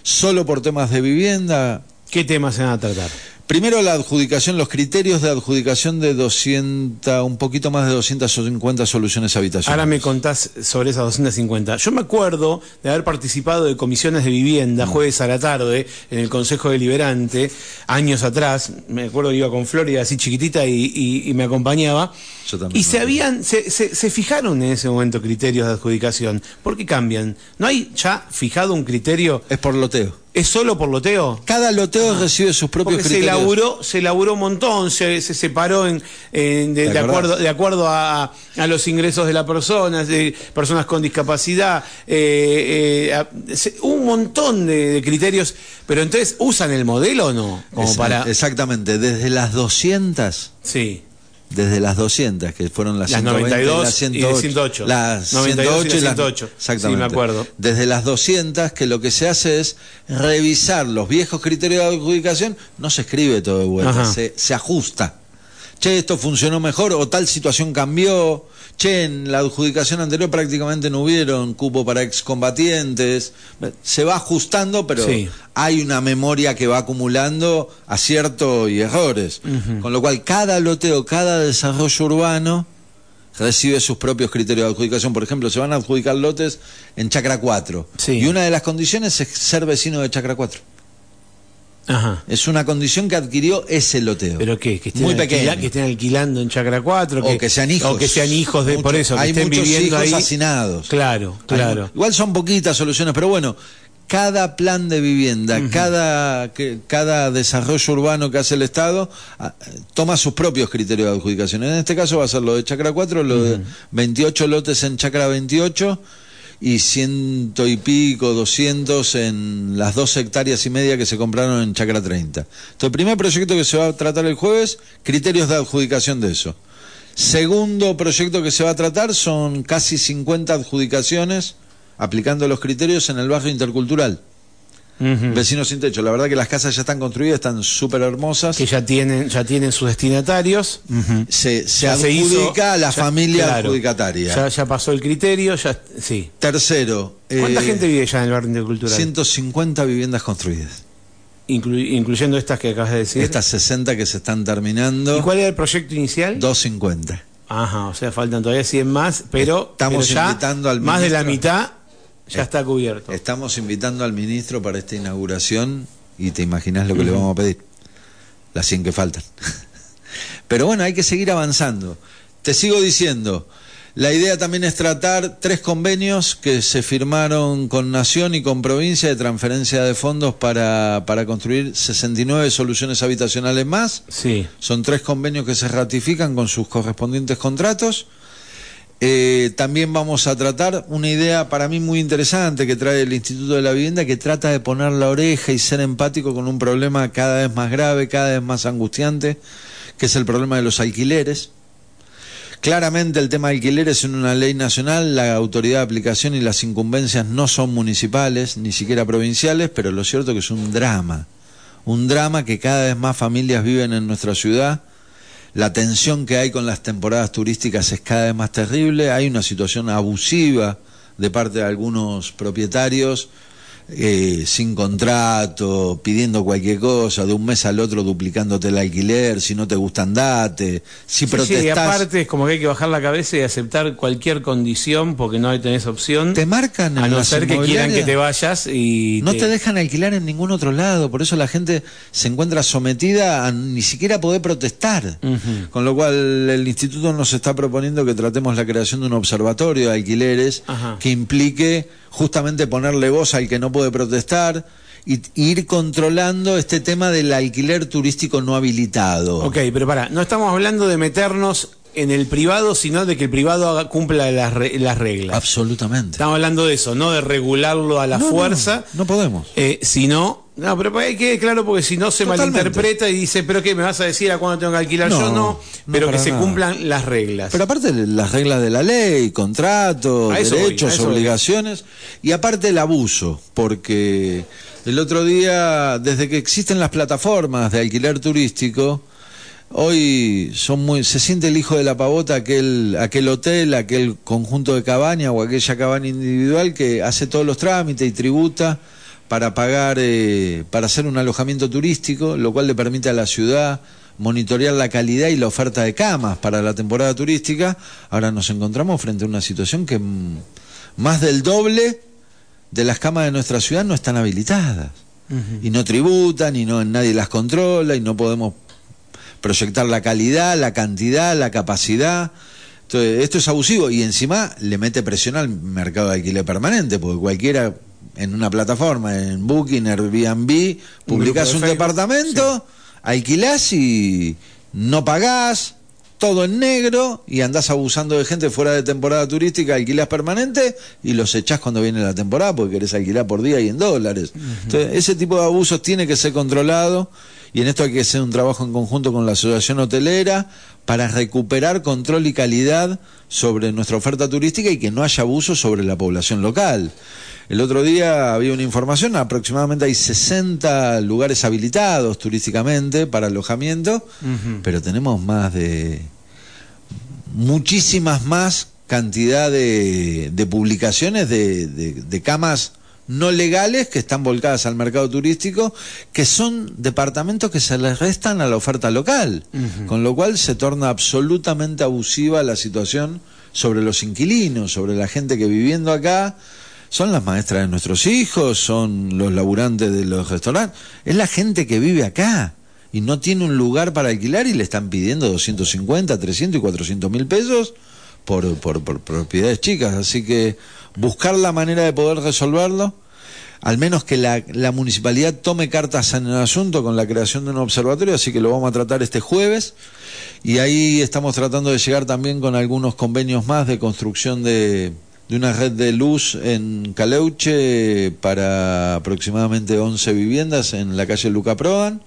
solo por temas de vivienda. ¿Qué temas se van a tratar? Primero la adjudicación, los criterios de adjudicación de 200, un poquito más de 250 soluciones habitacionales. Ahora me contás sobre esas 250. Yo me acuerdo de haber participado de comisiones de vivienda mm. jueves a la tarde en el Consejo Deliberante, años atrás. Me acuerdo que iba con Florida así chiquitita y, me acompañaba. Yo también y se habían, se, se fijaron en ese momento criterios de adjudicación. ¿Por qué cambian? ¿No hay ya fijado un criterio? Es por loteo. ¿Es solo por loteo? Cada loteo recibe sus propios criterios. Se elaboró, se elaboró un montón, se, separó en, de, acuerdo, de acuerdo a, los ingresos de la persona, de personas con discapacidad, eh, eh, un montón de, criterios, pero entonces, ¿usan el modelo o no? Como para... Exactamente, desde las 200. Sí desde las 200, que fueron las, las 92 las 108. Las 92 y 108. exactamente. Sí, me acuerdo. Desde las 200, que lo que se hace es revisar los viejos criterios de adjudicación, no se escribe todo de vuelta, se, se ajusta. Che, esto funcionó mejor o tal situación cambió che, en la adjudicación anterior prácticamente no hubieron cupo para excombatientes. Se va ajustando, pero hay una memoria que va acumulando aciertos y errores. Con lo cual, cada loteo, cada desarrollo urbano recibe sus propios criterios de adjudicación. Por ejemplo, se van a adjudicar lotes en Chacra 4. Y una de las condiciones es ser vecino de Chacra 4. Es una condición que adquirió ese loteo. ¿Pero qué? Que estén, Muy pequeño. que estén alquilando en Chacra 4. o que sean hijos. O que sean hijos de, por eso, que hay estén muchos viviendo hijos hacinados. Claro, claro. igual son poquitas soluciones, pero bueno, cada plan de vivienda, cada, cada desarrollo urbano que hace el Estado ah, toma sus propios criterios de adjudicación. En este caso va a ser lo de Chacra 4, lo de 28 lotes en Chacra 28 y ciento y pico, doscientos en las dos hectáreas y media que se compraron en Chacra 30. Entonces, el primer proyecto que se va a tratar el jueves, criterios de adjudicación de eso. Segundo proyecto que se va a tratar son casi 50 adjudicaciones aplicando los criterios en el barrio intercultural. Vecinos sin techo. La verdad que las casas ya están construidas, están súper hermosas. Que ya tienen, ya tienen sus destinatarios. Se, se Ya se hizo- adjudica a la ya- familia claro. adjudicataria. Ya, ya pasó el criterio, ya sí. Tercero, ¿Cuánta eh, gente vive ya en el barrio intercultural? 150 viviendas construidas. Inclu- incluyendo estas que acabas de decir. Estas 60 que se están terminando, ¿Y cuál era el proyecto inicial? 250. Ajá, o sea, faltan todavía 100 más, pero, Estamos pero ya invitando al más de la ministro. mitad ya está cubierto. Estamos invitando al ministro para esta inauguración y te imaginas lo que le vamos a pedir. Las 100 que faltan. Pero bueno, hay que seguir avanzando. Te sigo diciendo, la idea también es tratar tres convenios que se firmaron con Nación y con provincia de transferencia de fondos para, para construir 69 soluciones habitacionales más. Sí. Son tres convenios que se ratifican con sus correspondientes contratos. Eh, también vamos a tratar una idea para mí muy interesante que trae el Instituto de la Vivienda, que trata de poner la oreja y ser empático con un problema cada vez más grave, cada vez más angustiante, que es el problema de los alquileres. Claramente el tema de alquileres en una ley nacional, la autoridad de aplicación y las incumbencias no son municipales, ni siquiera provinciales, pero lo cierto que es un drama, un drama que cada vez más familias viven en nuestra ciudad. La tensión que hay con las temporadas turísticas es cada vez más terrible, hay una situación abusiva de parte de algunos propietarios eh, sin contrato, pidiendo cualquier cosa, de un mes al otro duplicándote el alquiler, si no te gusta andate, si Sí, sí, y aparte es como que hay que bajar la cabeza y aceptar cualquier condición porque no tenés opción. te marcan en a no las ser que quieran que te vayas y No te dejan alquilar en ningún otro lado, por eso la gente se encuentra sometida a ni siquiera poder protestar. Con lo cual el instituto nos está proponiendo que tratemos la creación de un observatorio de alquileres Ajá. que implique justamente ponerle voz al que no puede protestar y y ir controlando este tema del alquiler turístico no habilitado. Ok, pero para, no estamos hablando de meternos en el privado, sino de que el privado haga- cumpla las, re- las reglas. Absolutamente. Estamos hablando de eso, no de regularlo a la No, no, fuerza, No, podemos. eh, sino... No, pero hay que claro porque si no se Totalmente. malinterpreta y dice, pero qué, me vas a decir a cuándo tengo que alquilar No, yo, no, no pero que para se nada. cumplan las reglas. Pero aparte las reglas de la ley, contratos, voy, derechos, voy. obligaciones y aparte el abuso, porque el otro día, desde que existen las plataformas de alquiler turístico, hoy son muy, se siente el hijo de la pavota aquel, aquel hotel, aquel conjunto de cabaña o aquella cabaña individual que hace todos los trámites y tributa para pagar, eh, para hacer un alojamiento turístico, lo cual le permite a la ciudad monitorear la calidad y la oferta de camas para la temporada turística. Ahora nos encontramos frente a una situación que mm, más del doble de las camas de nuestra ciudad no están habilitadas y no tributan y no nadie las controla y no podemos proyectar la calidad, la cantidad, la capacidad. Entonces, esto es abusivo y encima le mete presión al mercado de alquiler permanente, porque cualquiera en una plataforma, en Booking, Airbnb, publicás un de departamento, alquilás y no pagás, todo en negro y andás abusando de gente fuera de temporada turística, alquilás permanente y los echás cuando viene la temporada porque querés alquilar por día y en dólares. Entonces, ese tipo de abusos tiene que ser controlado y en esto hay que hacer un trabajo en conjunto con la asociación hotelera para recuperar control y calidad sobre nuestra oferta turística y que no haya abuso sobre la población local. El otro día había una información, aproximadamente hay 60 lugares habilitados turísticamente para alojamiento, pero tenemos más de muchísimas más cantidad de, de publicaciones de, de- de camas no legales que están volcadas al mercado turístico, que son departamentos que se les restan a la oferta local, con lo cual se torna absolutamente abusiva la situación sobre los inquilinos, sobre la gente que viviendo acá son las maestras de nuestros hijos, son los laburantes de los restaurantes, es la gente que vive acá y no tiene un lugar para alquilar y le están pidiendo 250, 300 y 400 mil pesos por, por, propiedades chicas. Así que buscar la manera de poder resolverlo, al menos que la, la municipalidad tome cartas en el asunto con la creación de un observatorio, así que lo vamos a tratar este jueves. Y ahí estamos tratando de llegar también con algunos convenios más de construcción de, de una red de luz en Caleuche para aproximadamente 11 viviendas en la calle Luca Prodan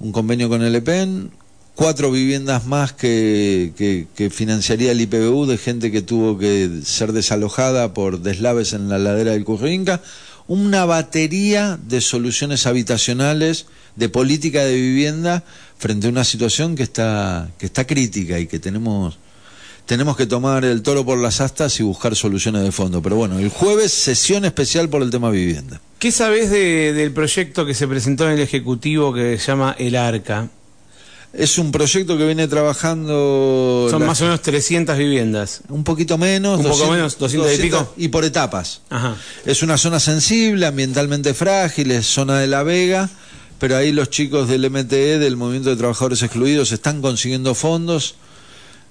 un convenio con el EPEN, cuatro viviendas más que, que, financiaría el IPBU de gente que tuvo que ser desalojada por deslaves en la ladera del Currinca, una batería de soluciones habitacionales, de política de vivienda frente a una situación que está, que está crítica y que tenemos, tenemos que tomar el toro por las astas y buscar soluciones de fondo. Pero bueno, el jueves sesión especial por el tema vivienda. ¿Qué sabes del proyecto que se presentó en el Ejecutivo que se llama El Arca? Es un proyecto que viene trabajando... Son más o menos 300 viviendas. Un poquito menos. Un poco menos, 200, y pico. Y por etapas. Es una zona sensible, ambientalmente frágil, es zona de La Vega, pero ahí los chicos del MTE, del Movimiento de Trabajadores Excluidos, están consiguiendo fondos.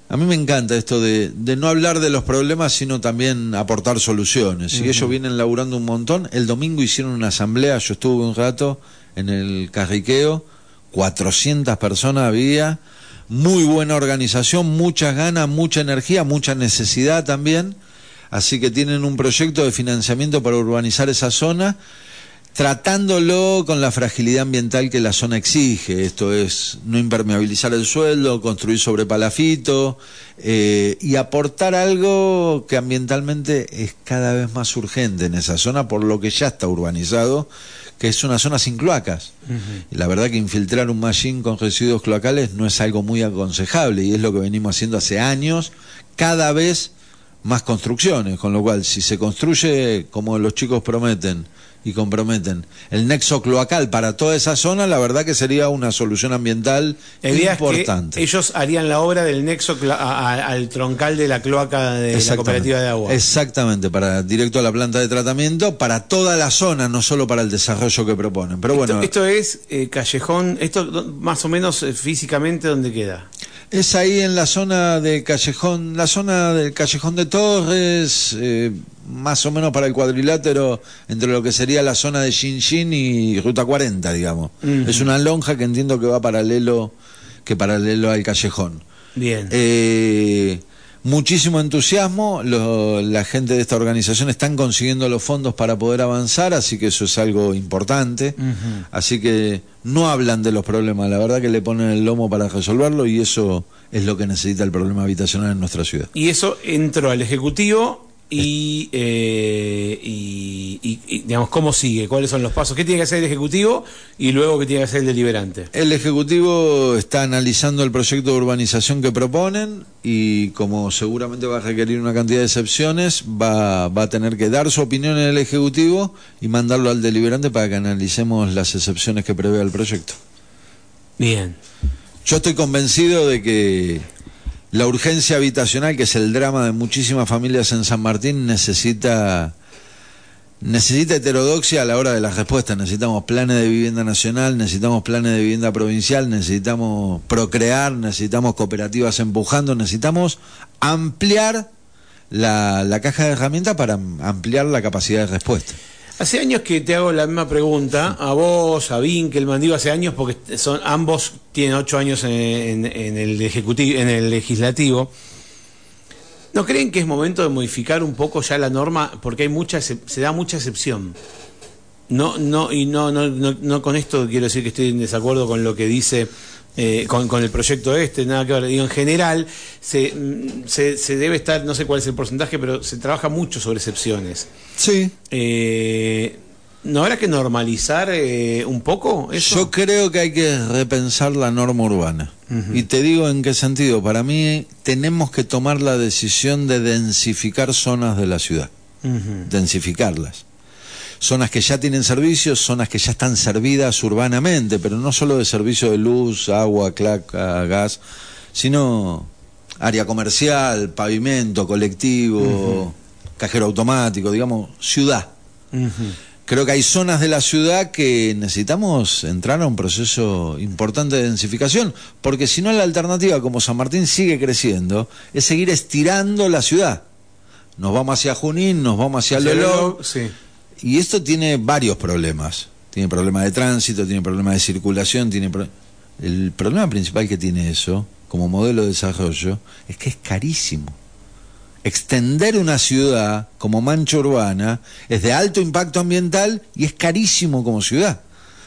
A mí me encanta esto de, no hablar de los problemas, sino también aportar soluciones. Y ellos vienen laburando un montón. El domingo hicieron una asamblea, yo estuve un rato en el Carriqueo 400 personas había, muy buena organización, muchas ganas, mucha energía, mucha necesidad también, así que tienen un proyecto de financiamiento para urbanizar esa zona, tratándolo con la fragilidad ambiental que la zona exige, esto es no impermeabilizar el suelo, construir sobre palafito eh, y aportar algo que ambientalmente es cada vez más urgente en esa zona por lo que ya está urbanizado que es una zona sin cloacas. y la verdad que infiltrar un machine con residuos cloacales no es algo muy aconsejable y es lo que venimos haciendo hace años, cada vez más construcciones, con lo cual si se construye como los chicos prometen, y comprometen el nexo cloacal para toda esa zona, la verdad que sería una solución ambiental importante. ellos harían la obra del nexo al troncal de la cloaca de la cooperativa de agua. Exactamente, para directo a la planta de tratamiento, para toda la zona, no solo para el desarrollo que proponen. Pero bueno, esto, es eh, callejón, esto más o menos eh, físicamente dónde queda. Es ahí en la zona de Callejón, la zona del Callejón de Torres, eh, más o menos para el cuadrilátero entre lo que sería la zona de Xinxin y Ruta 40, digamos. Es una lonja que entiendo que va paralelo, que paralelo al Callejón. Bien. Eh, muchísimo entusiasmo, la gente de esta organización están consiguiendo los fondos para poder avanzar, así que eso es algo importante. Así que no hablan de los problemas, la verdad que le ponen el lomo para resolverlo y eso es lo que necesita el problema habitacional en nuestra ciudad. Y eso entró al Ejecutivo y, eh, y, digamos, ¿cómo sigue? ¿Cuáles son los pasos? ¿Qué tiene que hacer el Ejecutivo y luego qué tiene que hacer el deliberante? El Ejecutivo está analizando el proyecto de urbanización que proponen y como seguramente va a requerir una cantidad de excepciones, va, va a tener que dar su opinión en el Ejecutivo y mandarlo al deliberante para que analicemos las excepciones que prevé el proyecto. Bien. Yo estoy convencido de que la urgencia habitacional, que es el drama de muchísimas familias en San Martín, necesita necesita heterodoxia a la hora de las respuestas. Necesitamos planes de vivienda nacional, necesitamos planes de vivienda provincial, necesitamos procrear, necesitamos cooperativas empujando, necesitamos ampliar la, la caja de herramientas para ampliar la capacidad de respuesta. Hace años que te hago la misma pregunta, a vos, a Winkelman, digo hace años porque son ambos tienen ocho años en, el ejecutivo, en el legislativo. ¿No creen que es momento de modificar un poco ya la norma? Porque hay mucha, se, da mucha excepción. No, no, y no, no, no, con esto quiero decir que estoy en desacuerdo con lo que dice eh, con, con, el proyecto este, nada que ver. Digo, en general se, se, se, debe estar, no sé cuál es el porcentaje, pero se trabaja mucho sobre excepciones. Sí. Eh, ¿No habrá que normalizar eh, un poco eso? Yo creo que hay que repensar la norma urbana. Y te digo en qué sentido. Para mí tenemos que tomar la decisión de densificar zonas de la ciudad. Densificarlas. Zonas que ya tienen servicios, zonas que ya están servidas urbanamente, pero no solo de servicio de luz, agua, claca, gas, sino área comercial, pavimento, colectivo, cajero automático, digamos, ciudad. Creo que hay zonas de la ciudad que necesitamos entrar a un proceso importante de densificación, porque si no la alternativa, como San Martín sigue creciendo, es seguir estirando la ciudad. Nos vamos hacia Junín, nos vamos hacia, Lolo. Y esto tiene varios problemas. Tiene problemas de tránsito, tiene problemas de circulación, tiene el problema principal que tiene eso, como modelo de desarrollo, es que es carísimo extender una ciudad como mancha urbana es de alto impacto ambiental y es carísimo como ciudad.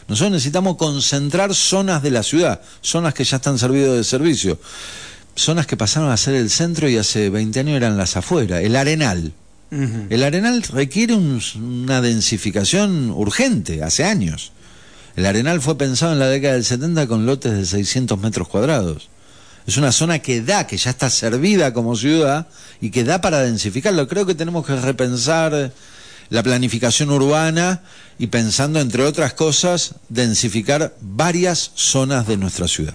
Nosotros necesitamos concentrar zonas de la ciudad, zonas que ya están servidas de servicio, zonas que pasaron a ser el centro y hace 20 años eran las afueras, el arenal. El Arenal requiere una densificación urgente, hace años. El Arenal fue pensado en la década del 70 con lotes de 600 metros cuadrados. Es una zona que da, que ya está servida como ciudad y que da para densificarlo. Creo que tenemos que repensar la planificación urbana y pensando, entre otras cosas, densificar varias zonas de nuestra ciudad.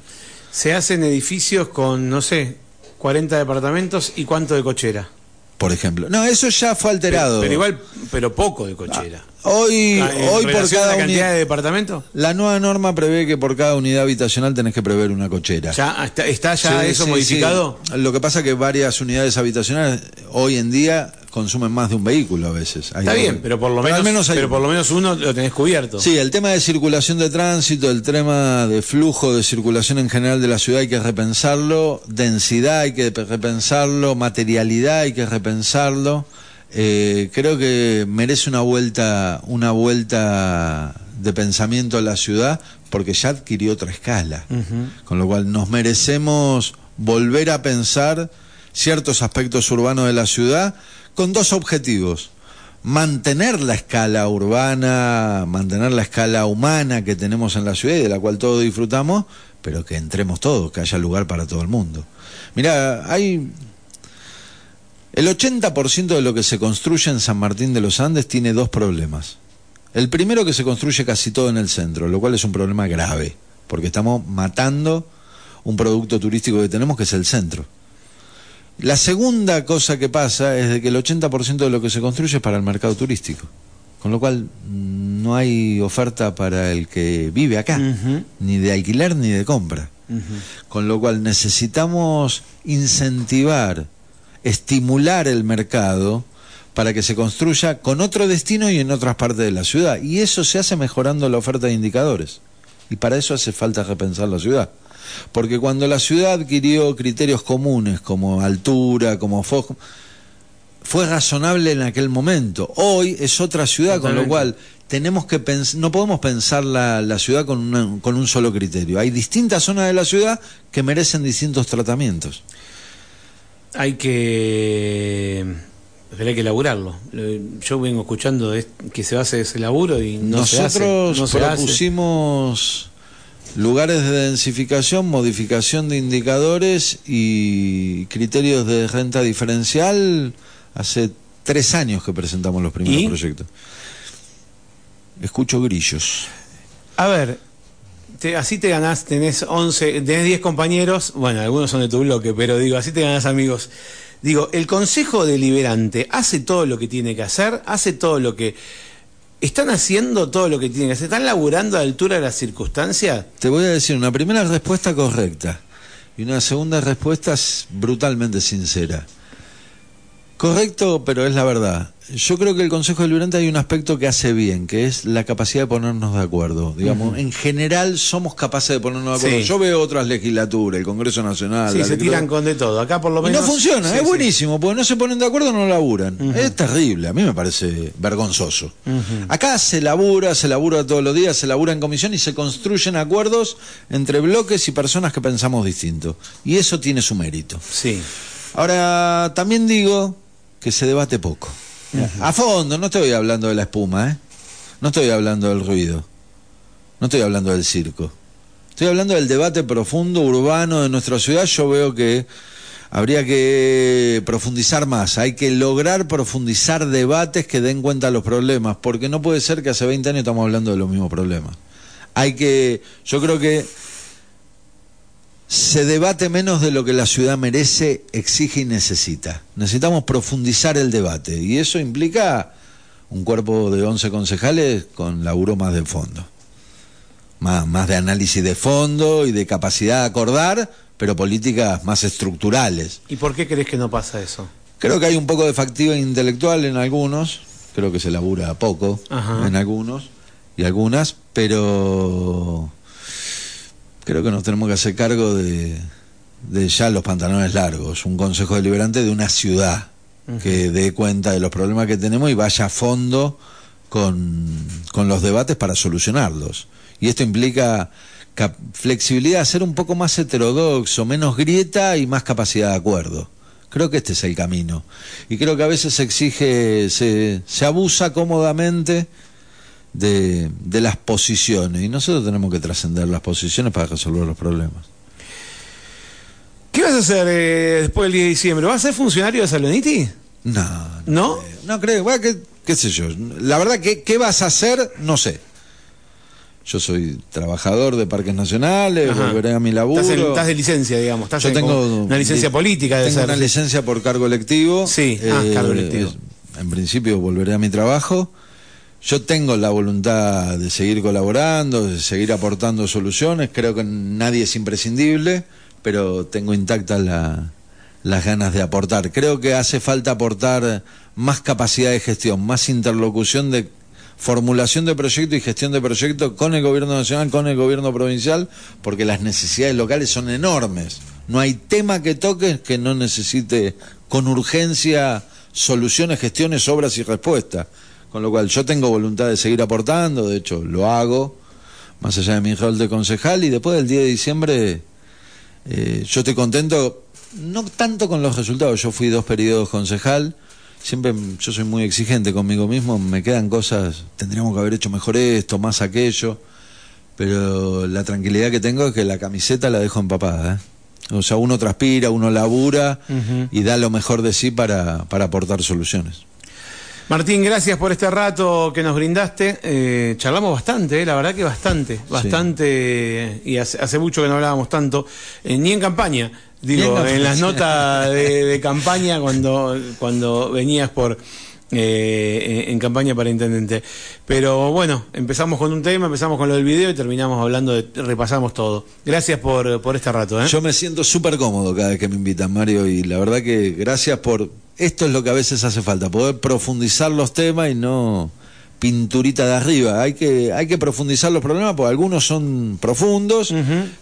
Se hacen edificios con, no sé, 40 departamentos y cuánto de cochera por ejemplo. No, eso ya fue alterado. Pero, igual, pero poco de cochera. Ah, hoy, ah, hoy por cada cantidad de departamento. La nueva norma prevé que por cada unidad habitacional tenés que prever una cochera. ¿Ya está, ya eso modificado? Lo que pasa que varias unidades habitacionales hoy en día consumen más de un vehículo a veces. Está bien, pero por lo menos, pero por lo menos uno lo tenés cubierto. Sí, el tema de circulación de tránsito, el tema de flujo de circulación en general de la ciudad hay que repensarlo, densidad hay que repensarlo, materialidad hay que repensarlo. Eh, creo que merece una vuelta, una vuelta de pensamiento a la ciudad porque ya adquirió otra escala, con lo cual nos merecemos volver a pensar ciertos aspectos urbanos de la ciudad con dos objetivos. Mantener la escala urbana, mantener la escala humana que tenemos en la ciudad y de la cual todos disfrutamos, pero que entremos todos, que haya lugar para todo el mundo. Mira, hay el 80% de lo que se construye en San Martín de los Andes tiene dos problemas. El primero que se construye casi todo en el centro, lo cual es un problema grave, porque estamos matando un producto turístico que tenemos que es el centro. La segunda cosa que pasa es de que el 80% de lo que se construye es para el mercado turístico, con lo cual no hay oferta para el que vive acá, ni de alquiler ni de compra. Con lo cual necesitamos incentivar, estimular el mercado para que se construya con otro destino y en otras partes de la ciudad. Y eso se hace mejorando la oferta de indicadores. Y para eso hace falta repensar la ciudad. Porque cuando la ciudad adquirió criterios comunes como altura, como foco, fue razonable en aquel momento. Hoy es otra ciudad, con lo cual tenemos que no podemos pensar la, la ciudad con, con un solo criterio. Hay distintas zonas de la ciudad que merecen distintos tratamientos. Hay que pero hay que elaborarlo. Yo vengo escuchando que se hace ese laburo y no Nosotros se hace. Nosotros propusimos lugares de densificación, modificación de indicadores y criterios de renta diferencial hace tres años que presentamos los primeros proyectos. Escucho grillos. A ver, así te ganás, tenés 11, tenés 10 compañeros, bueno, algunos son de tu bloque, pero digo, así te ganás amigos. Digo, el Consejo Deliberante hace todo lo que tiene que hacer, hace todo lo que ¿Están haciendo todo lo que tienen que hacer? ¿Están laburando a la altura de las circunstancias? Te voy a decir una primera respuesta correcta y una segunda respuesta brutalmente sincera. Correcto, pero es la verdad. Yo creo que el Consejo Deliberante hay un aspecto que hace bien, que es la capacidad de ponernos de acuerdo. Digamos, en general somos capaces de ponernos de acuerdo. Yo veo otras legislaturas, el Congreso Nacional. Sí, se tiran con de todo. Acá por lo menos. Y no funciona, es buenísimo, porque no se ponen de acuerdo, no laburan. Es terrible, a mí me parece vergonzoso. Acá se labura, se labura todos los días, se labura en comisión y se construyen acuerdos entre bloques y personas que pensamos distinto. Y eso tiene su mérito. Sí. Ahora, también digo que se debate poco. A fondo, no estoy hablando de la espuma, ¿eh? No estoy hablando del ruido. No estoy hablando del circo. Estoy hablando del debate profundo, urbano de nuestra ciudad. Yo veo que habría que profundizar más. Hay que lograr profundizar debates que den cuenta de los problemas, porque no puede ser que hace 20 años estamos hablando de los mismos problemas. Hay que, yo creo que se debate menos de lo que la ciudad merece, exige y necesita. Necesitamos profundizar el debate y eso implica un cuerpo de 11 concejales con laburo más de fondo. Más, más de análisis de fondo y de capacidad de acordar, pero políticas más estructurales. ¿Y por qué crees que no pasa eso? Creo que hay un poco de factiva intelectual en algunos, creo que se labura poco en algunos y algunas, pero creo que nos tenemos que hacer cargo de, ya los pantalones largos, un consejo deliberante de una ciudad que dé cuenta de los problemas que tenemos y vaya a fondo con, con los debates para solucionarlos. Y esto implica flexibilidad, ser un poco más heterodoxo, menos grieta y más capacidad de acuerdo. Creo que este es el camino. Y creo que a veces se exige, se, se abusa cómodamente de, de las posiciones. Y nosotros tenemos que trascender las posiciones para resolver los problemas. ¿Qué vas a hacer eh, después del 10 de diciembre? ¿Vas a ser funcionario de Saloniti? No. ¿No? creo. No creo. Bueno, ¿qué, qué sé yo? La verdad, que ¿qué vas a hacer? No sé. Yo soy trabajador de parques nacionales, Ajá. volveré a mi laburo. Estás, en- estás de licencia, digamos. Estás Yo en- tengo una licencia li- política de tengo ser. una licencia por cargo electivo. Sí, ah, cargo electivo. En principio volveré a mi trabajo. Yo tengo la voluntad de seguir colaborando, de seguir aportando soluciones. Creo que nadie es imprescindible, pero tengo intactas la- las ganas de aportar. Creo que hace falta aportar más capacidad de gestión, más interlocución de formulación de proyectos y gestión de proyectos con el gobierno nacional, con el gobierno provincial, porque las necesidades locales son enormes. No hay tema que toque que no necesite con urgencia soluciones, gestiones, obras y respuestas. Con lo cual yo tengo voluntad de seguir aportando, de hecho lo hago, más allá de mi rol de concejal, y después del 10 de diciembre eh, yo estoy contento, no tanto con los resultados, yo fui dos periodos concejal, siempre yo soy muy exigente conmigo mismo, me quedan cosas, tendríamos que haber hecho mejor esto, más aquello, pero la tranquilidad que tengo es que la camiseta la dejo empapada. ¿eh? O sea, uno transpira, uno labura y da lo mejor de sí para, para aportar soluciones. Martín, gracias por este rato que nos brindaste. Eh, charlamos bastante, eh, la verdad que bastante, bastante, y hace, hace mucho que no hablábamos tanto, eh, ni en campaña, digo, en las notas de, de campaña cuando, cuando venías por eh, en, en campaña para intendente. Pero bueno, empezamos con un tema, empezamos con lo del video y terminamos hablando de, repasamos todo. Gracias por, por este rato. ¿eh? Yo me siento súper cómodo cada vez que me invitan, Mario, y la verdad que gracias por... Esto es lo que a veces hace falta, poder profundizar los temas y no pinturita de arriba. Hay que, hay que profundizar los problemas porque algunos son profundos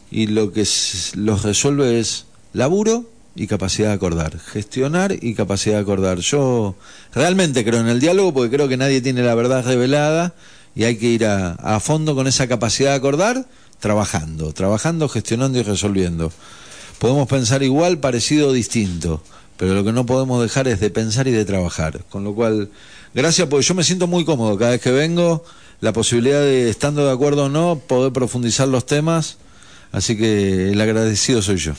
y lo que los resuelve es laburo y capacidad de acordar, gestionar y capacidad de acordar. Yo realmente creo en el diálogo porque creo que nadie tiene la verdad revelada y hay que ir a, a fondo con esa capacidad de acordar, trabajando, trabajando, gestionando y resolviendo. Podemos pensar igual, parecido o distinto, pero lo que no podemos dejar es de pensar y de trabajar. Con lo cual, gracias porque yo me siento muy cómodo cada vez que vengo, la posibilidad de, estando de acuerdo o no, poder profundizar los temas, así que el agradecido soy yo.